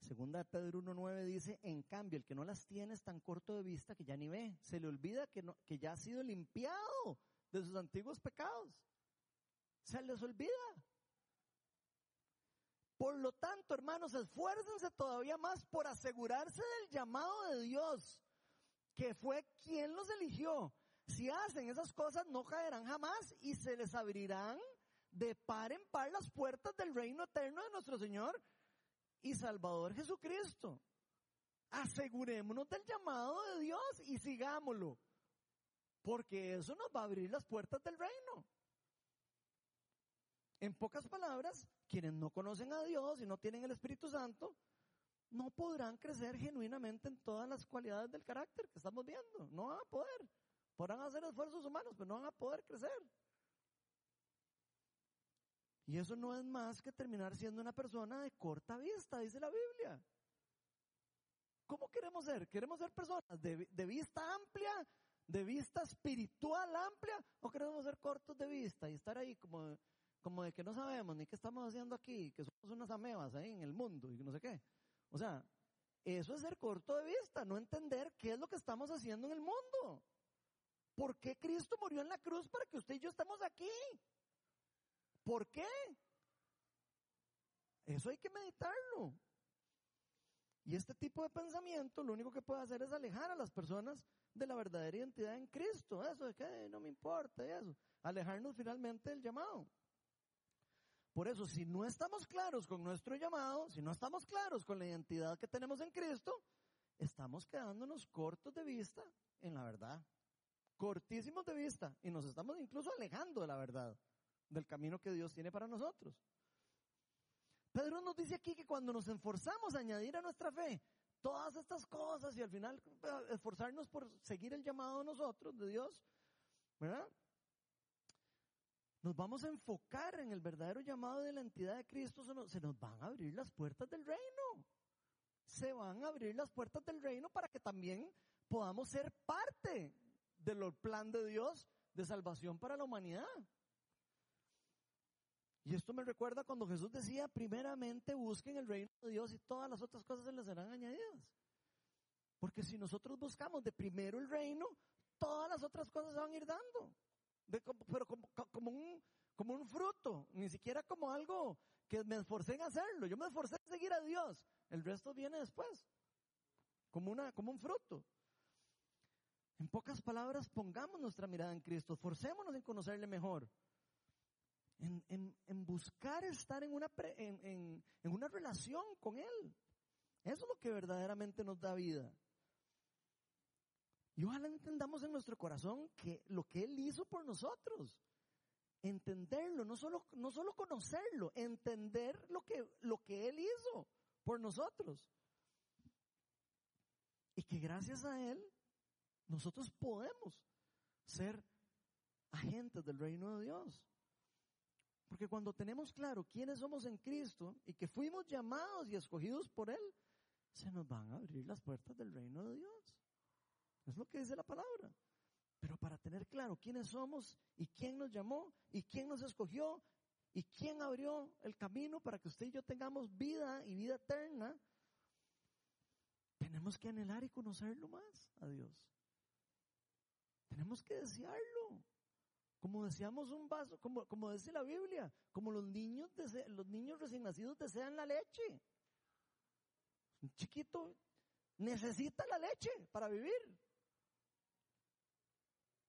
Segunda Pedro 1.9 dice, en cambio, el que no las tiene es tan corto de vista que ya ni ve. Se le olvida que, no, que ya ha sido limpiado de sus antiguos pecados. Se les olvida. Por lo tanto, hermanos, esfuércense todavía más por asegurarse del llamado de Dios, que fue quien los eligió. Si hacen esas cosas, no caerán jamás y se les abrirán de par en par las puertas del reino eterno de nuestro Señor y Salvador Jesucristo. Asegurémonos del llamado de Dios y sigámoslo. Porque eso nos va a abrir las puertas del reino. En pocas palabras, quienes no conocen a Dios y no tienen el Espíritu Santo, no podrán crecer genuinamente en todas las cualidades del carácter que estamos viendo. No van a poder. Podrán hacer esfuerzos humanos, pero no van a poder crecer. Y eso no es más que terminar siendo una persona de corta vista, dice la Biblia. ¿Cómo queremos ser? ¿Queremos ser personas de, de vista amplia, de vista espiritual amplia, o queremos ser cortos de vista y estar ahí como, como de que no sabemos ni qué estamos haciendo aquí, que somos unas amebas ahí en el mundo y no sé qué? O sea, eso es ser corto de vista, no entender qué es lo que estamos haciendo en el mundo. ¿Por qué Cristo murió en la cruz para que usted y yo estemos aquí? ¿Por qué? Eso hay que meditarlo. Y este tipo de pensamiento lo único que puede hacer es alejar a las personas de la verdadera identidad en Cristo. Eso de que no me importa, eso. Alejarnos finalmente del llamado. Por eso, si no estamos claros con nuestro llamado, si no estamos claros con la identidad que tenemos en Cristo, estamos quedándonos cortos de vista en la verdad. Cortísimos de vista. Y nos estamos incluso alejando de la verdad, del camino que Dios tiene para nosotros. Pedro nos dice aquí que cuando nos esforzamos a añadir a nuestra fe todas estas cosas y al final eh, esforzarnos por seguir el llamado de nosotros, de Dios, ¿verdad? Nos vamos a enfocar en el verdadero llamado de la entidad de Cristo, se nos, van a abrir las puertas del reino. Se van a abrir las puertas del reino para que también podamos ser parte del plan de Dios de salvación para la humanidad. Y esto me recuerda cuando Jesús decía, primeramente busquen el reino de Dios y todas las otras cosas se les serán añadidas. Porque si nosotros buscamos de primero el reino, todas las otras cosas se van a ir dando. pero como, un, fruto, ni siquiera como algo que me esforcé en hacerlo. Yo me esforcé en seguir a Dios. El resto viene después. Como, como un fruto. En pocas palabras, pongamos nuestra mirada en Cristo. Esforcémonos en conocerle mejor en, buscar estar en una, en, en una relación con Él. Eso es lo que verdaderamente nos da vida. Y ojalá entendamos en nuestro corazón que lo que Él hizo por nosotros, entenderlo, no solo, no solo conocerlo, entender lo que, lo que Él hizo por nosotros. Y que gracias a Él nosotros podemos ser agentes del reino de Dios. Porque cuando tenemos claro quiénes somos en Cristo y que fuimos llamados y escogidos por Él, se nos van a abrir las puertas del reino de Dios. Es lo que dice la palabra. Pero para tener claro quiénes somos y quién nos llamó y quién nos escogió y quién abrió el camino para que usted y yo tengamos vida y vida eterna, tenemos que anhelar y conocerlo más a Dios. Tenemos que desearlo. Como decíamos un vaso, como, como dice la Biblia, como los niños, los niños recién nacidos desean la leche. Un chiquito necesita la leche para vivir.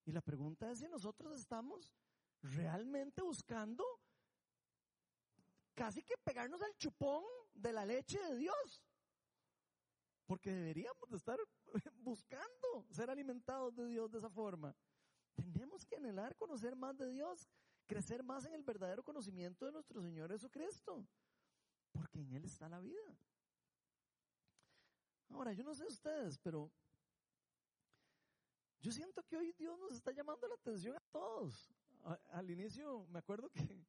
Y la pregunta es si nosotros estamos realmente buscando casi que pegarnos al chupón de la leche de Dios. Porque deberíamos de estar <laughs> buscando ser alimentados de Dios de esa forma. Tenemos que anhelar conocer más de Dios, crecer más en el verdadero conocimiento de nuestro Señor Jesucristo, porque en Él está la vida. Ahora, yo no sé ustedes, pero yo siento que hoy Dios nos está llamando la atención a todos. al inicio, me acuerdo que,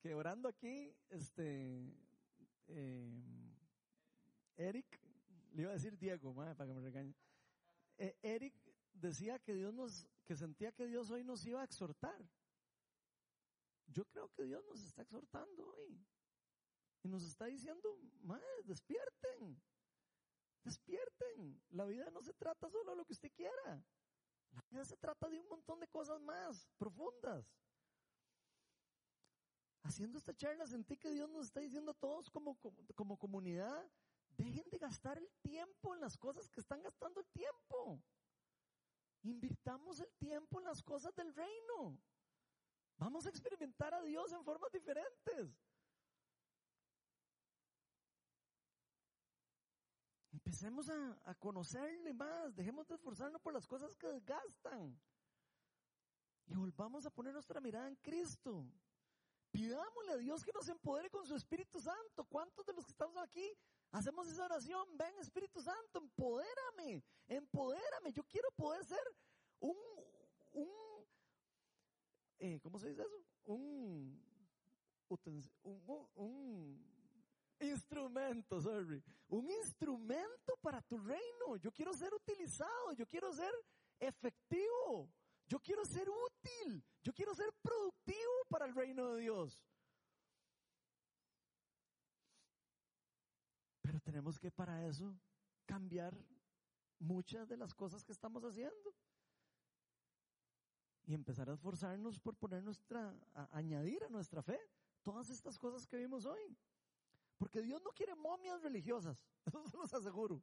que orando aquí, este, eh, Eric, le iba a decir Diego, para que me regañe. Eh, Eric decía que Dios nos, que sentía que Dios hoy nos iba a exhortar. Yo creo que Dios nos está exhortando hoy. Y nos está diciendo, más, despierten, despierten. La vida no se trata solo de lo que usted quiera. La vida se trata de un montón de cosas más profundas. Haciendo esta charla sentí que Dios nos está diciendo a todos como, como comunidad, dejen de gastar el tiempo en las cosas que están gastando el tiempo. Invirtamos el tiempo en las cosas del reino. Vamos a experimentar a Dios en formas diferentes. Empecemos a, conocerle más, dejemos de esforzarnos por las cosas que desgastan. Y volvamos a poner nuestra mirada en Cristo. Pidámosle a Dios que nos empodere con su Espíritu Santo. ¿Cuántos de los que estamos aquí hacemos esa oración? Ven Espíritu Santo, empodérame, empodérame. Yo quiero poder ser un, un eh, ¿cómo se dice eso? Un, un, instrumento, sorry, un instrumento para tu reino. Yo quiero ser utilizado, yo quiero ser efectivo, yo quiero ser útil, yo quiero ser productivo para el reino de Dios. Pero tenemos que para eso cambiar muchas de las cosas que estamos haciendo y empezar a esforzarnos por poner nuestra, añadir a nuestra fe todas estas cosas que vimos hoy. Porque Dios no quiere momias religiosas, <laughs> eso se los aseguro.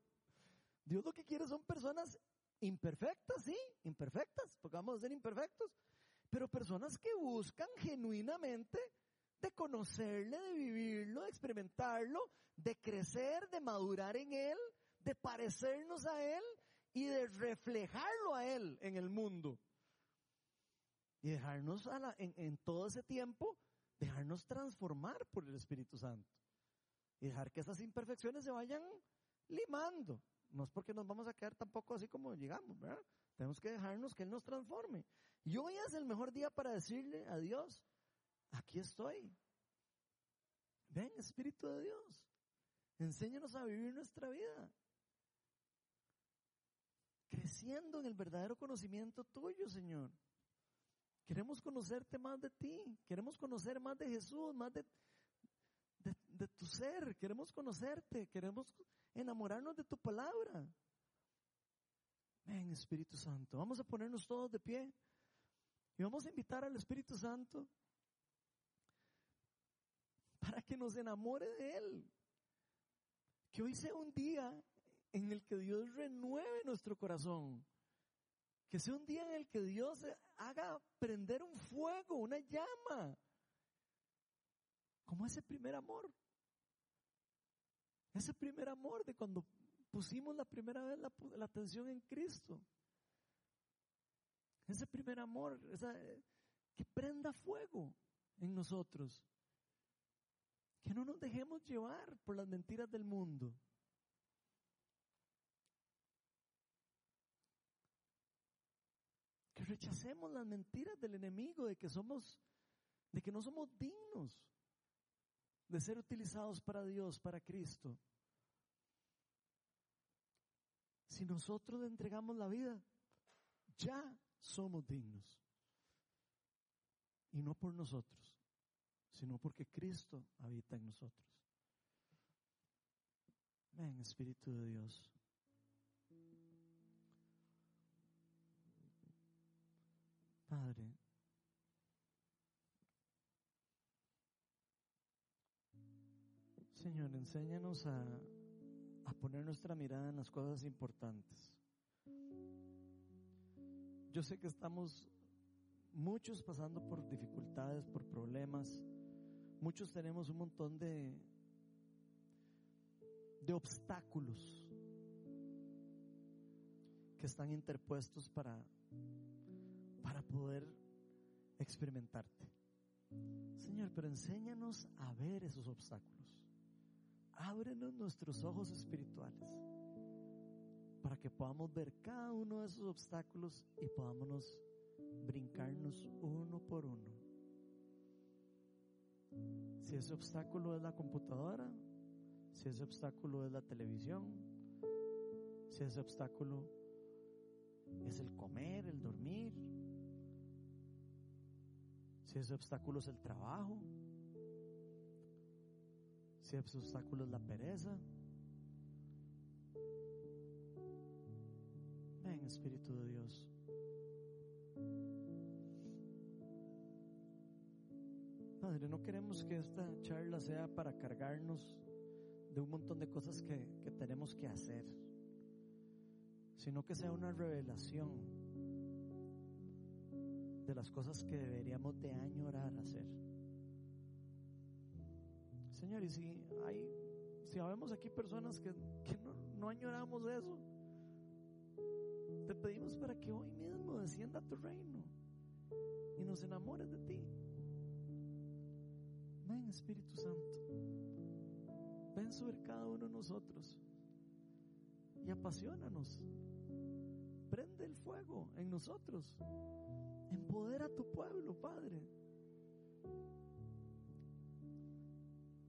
Dios lo que quiere son personas imperfectas, sí, imperfectas, porque vamos a ser imperfectos, pero personas que buscan genuinamente de conocerle, de vivirlo, de experimentarlo, de crecer, de madurar en Él, de parecernos a Él y de reflejarlo a Él en el mundo. Y dejarnos en, todo ese tiempo, dejarnos transformar por el Espíritu Santo. Y dejar que esas imperfecciones se vayan limando. No es porque nos vamos a quedar tampoco así como llegamos. Tenemos que dejarnos que Él nos transforme. Y hoy es el mejor día para decirle a Dios, aquí estoy. Ven, Espíritu de Dios, enséñanos a vivir nuestra vida. Creciendo en el verdadero conocimiento tuyo, Señor. Queremos conocerte más de ti, queremos conocer más de Jesús, más de, de, tu ser, queremos conocerte, queremos enamorarnos de tu palabra. Ven, Espíritu Santo, vamos a ponernos todos de pie y vamos a invitar al Espíritu Santo para que nos enamore de Él. Que hoy sea un día en el que Dios renueve nuestro corazón. Que sea un día en el que Dios haga prender un fuego, una llama. Como ese primer amor. Ese primer amor de cuando pusimos la primera vez la, atención en Cristo. Ese primer amor, que prenda fuego en nosotros. Que no nos dejemos llevar por las mentiras del mundo. Que rechacemos las mentiras del enemigo de que somos, de que no somos dignos de ser utilizados para Dios, para Cristo. Si nosotros entregamos la vida, ya somos dignos. Y no por nosotros, sino porque Cristo habita en nosotros. Ven, Espíritu de Dios. Padre, Señor, enséñanos a, a poner nuestra mirada en las cosas importantes. Yo sé que estamos muchos pasando por dificultades, por problemas. Muchos tenemos un montón de, de obstáculos que están interpuestos para para poder experimentarte. Señor, pero enséñanos a ver esos obstáculos. Ábrenos nuestros ojos espirituales para que podamos ver cada uno de esos obstáculos y podamos brincarnos uno por uno. Si ese obstáculo es la computadora, si ese obstáculo es la televisión, si ese obstáculo es el comer, el dormir, si ese obstáculo es el trabajo, si ese obstáculo es la pereza. Ven, Espíritu de Dios. Padre, no queremos que esta charla sea para cargarnos de un montón de cosas que, que tenemos que hacer, sino que sea una revelación de las cosas que deberíamos de añorar hacer. Señor, y si hay, si habemos aquí personas que, no, no añoramos eso, te pedimos para que hoy mismo descienda tu reino y nos enamores de ti. Ven Espíritu Santo, ven sobre cada uno de nosotros y apasionanos. Prende el fuego en nosotros Empodera tu pueblo, Padre.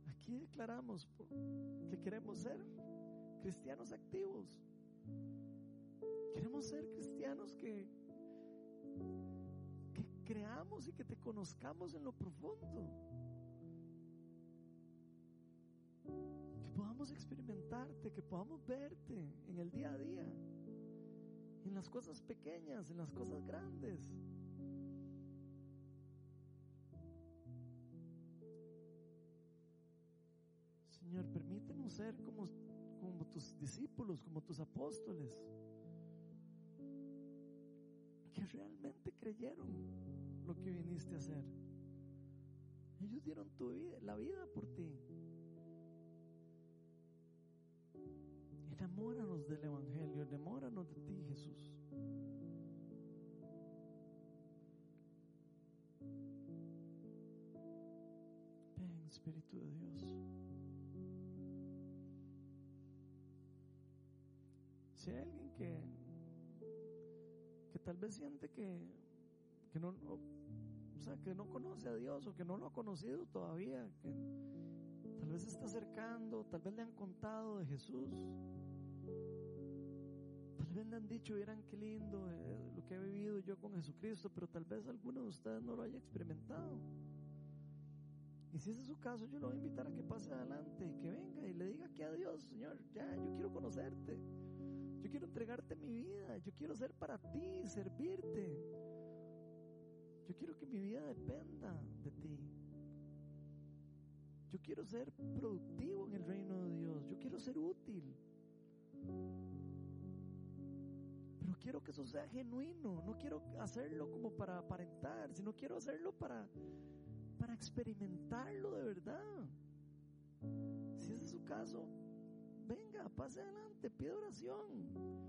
aquí declaramos que queremos ser cristianos activos. Queremos ser cristianos que, que creamos y que te conozcamos en lo profundo. Podamos experimentarte, que podamos verte en el día a día, en las cosas pequeñas, en las cosas grandes. Señor, permítenos ser como, como tus discípulos, como tus apóstoles, que realmente creyeron lo que viniste a hacer. Ellos dieron tu vida, la vida por ti. Enamóranos del Evangelio, enamóranos de ti, Jesús. Ven, Espíritu de Dios. Si hay alguien que, que tal vez siente que, que no, o sea, que no conoce a Dios o que no lo ha conocido todavía, tal vez se está acercando, tal vez le han contado de Jesús, vez le han dicho, vieran qué lindo eh, lo que he vivido yo con Jesucristo, pero tal vez alguno de ustedes no lo haya experimentado. Y si ese es su caso, yo lo voy a invitar a que pase adelante que venga y le diga que a Dios, Señor, ya, yo quiero conocerte. Yo quiero entregarte mi vida. Yo quiero ser para ti, servirte. Yo quiero que mi vida dependa de ti. Yo quiero ser productivo en el reino de Dios. Yo quiero ser útil. Quiero que eso sea genuino. No quiero hacerlo como para aparentar, sino quiero hacerlo para, para experimentarlo de verdad. Si ese es su caso, venga, pase adelante, pide oración.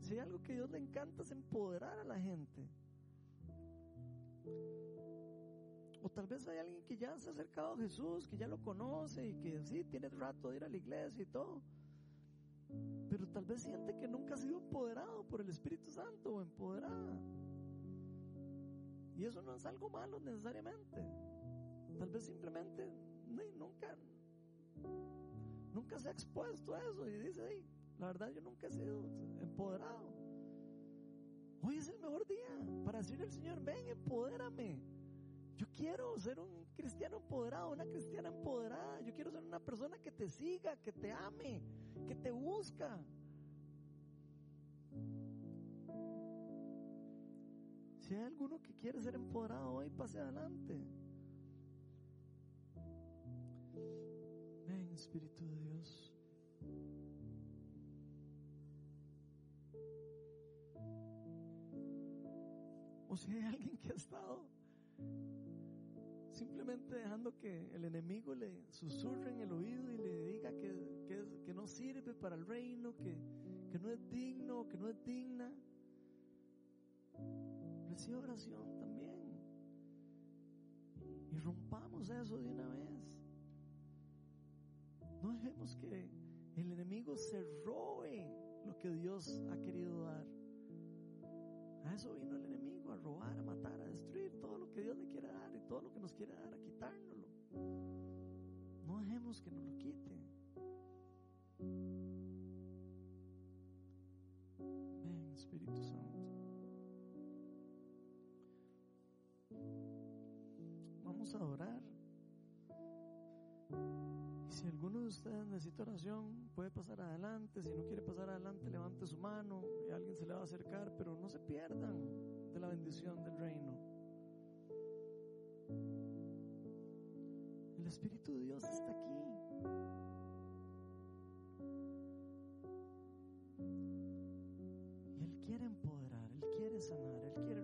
Si hay algo que a Dios le encanta es empoderar a la gente. O tal vez hay alguien que ya se ha acercado a Jesús, que ya lo conoce y que sí, tiene rato de ir a la iglesia y todo. Tal vez siente que nunca ha sido empoderado por el Espíritu Santo o empoderada. Y eso no es algo malo necesariamente. Tal vez simplemente nunca, nunca se ha expuesto a eso y dice, hey, la verdad yo nunca he sido empoderado. Hoy es el mejor día para decirle al Señor, ven, empodérame. Yo quiero ser un cristiano empoderado, una cristiana empoderada. Yo quiero ser una persona que te siga, que te ame, que te busca. Si hay alguno que quiere ser empoderado hoy, pase adelante. Ven, Espíritu de Dios. O si hay alguien que ha estado simplemente dejando que el enemigo le susurre en el oído y le diga que, que, que no sirve para el reino, que, que no es digno, que no es digna. Recibe oración también. Y rompamos eso de una vez. No dejemos que el enemigo se robe lo que Dios ha querido dar. A eso vino el enemigo, a robar, a matar, a destruir todo lo que Dios le quiere dar y todo lo que nos quiere dar, a quitárnoslo. No dejemos que nos lo quite. Espíritu Santo. Vamos a orar. Y si alguno de ustedes necesita oración, puede pasar adelante. Si no quiere pasar adelante, levante su mano y alguien se le va a acercar, pero no se pierdan de la bendición del reino. El Espíritu de Dios está aquí. senare. Il chiaro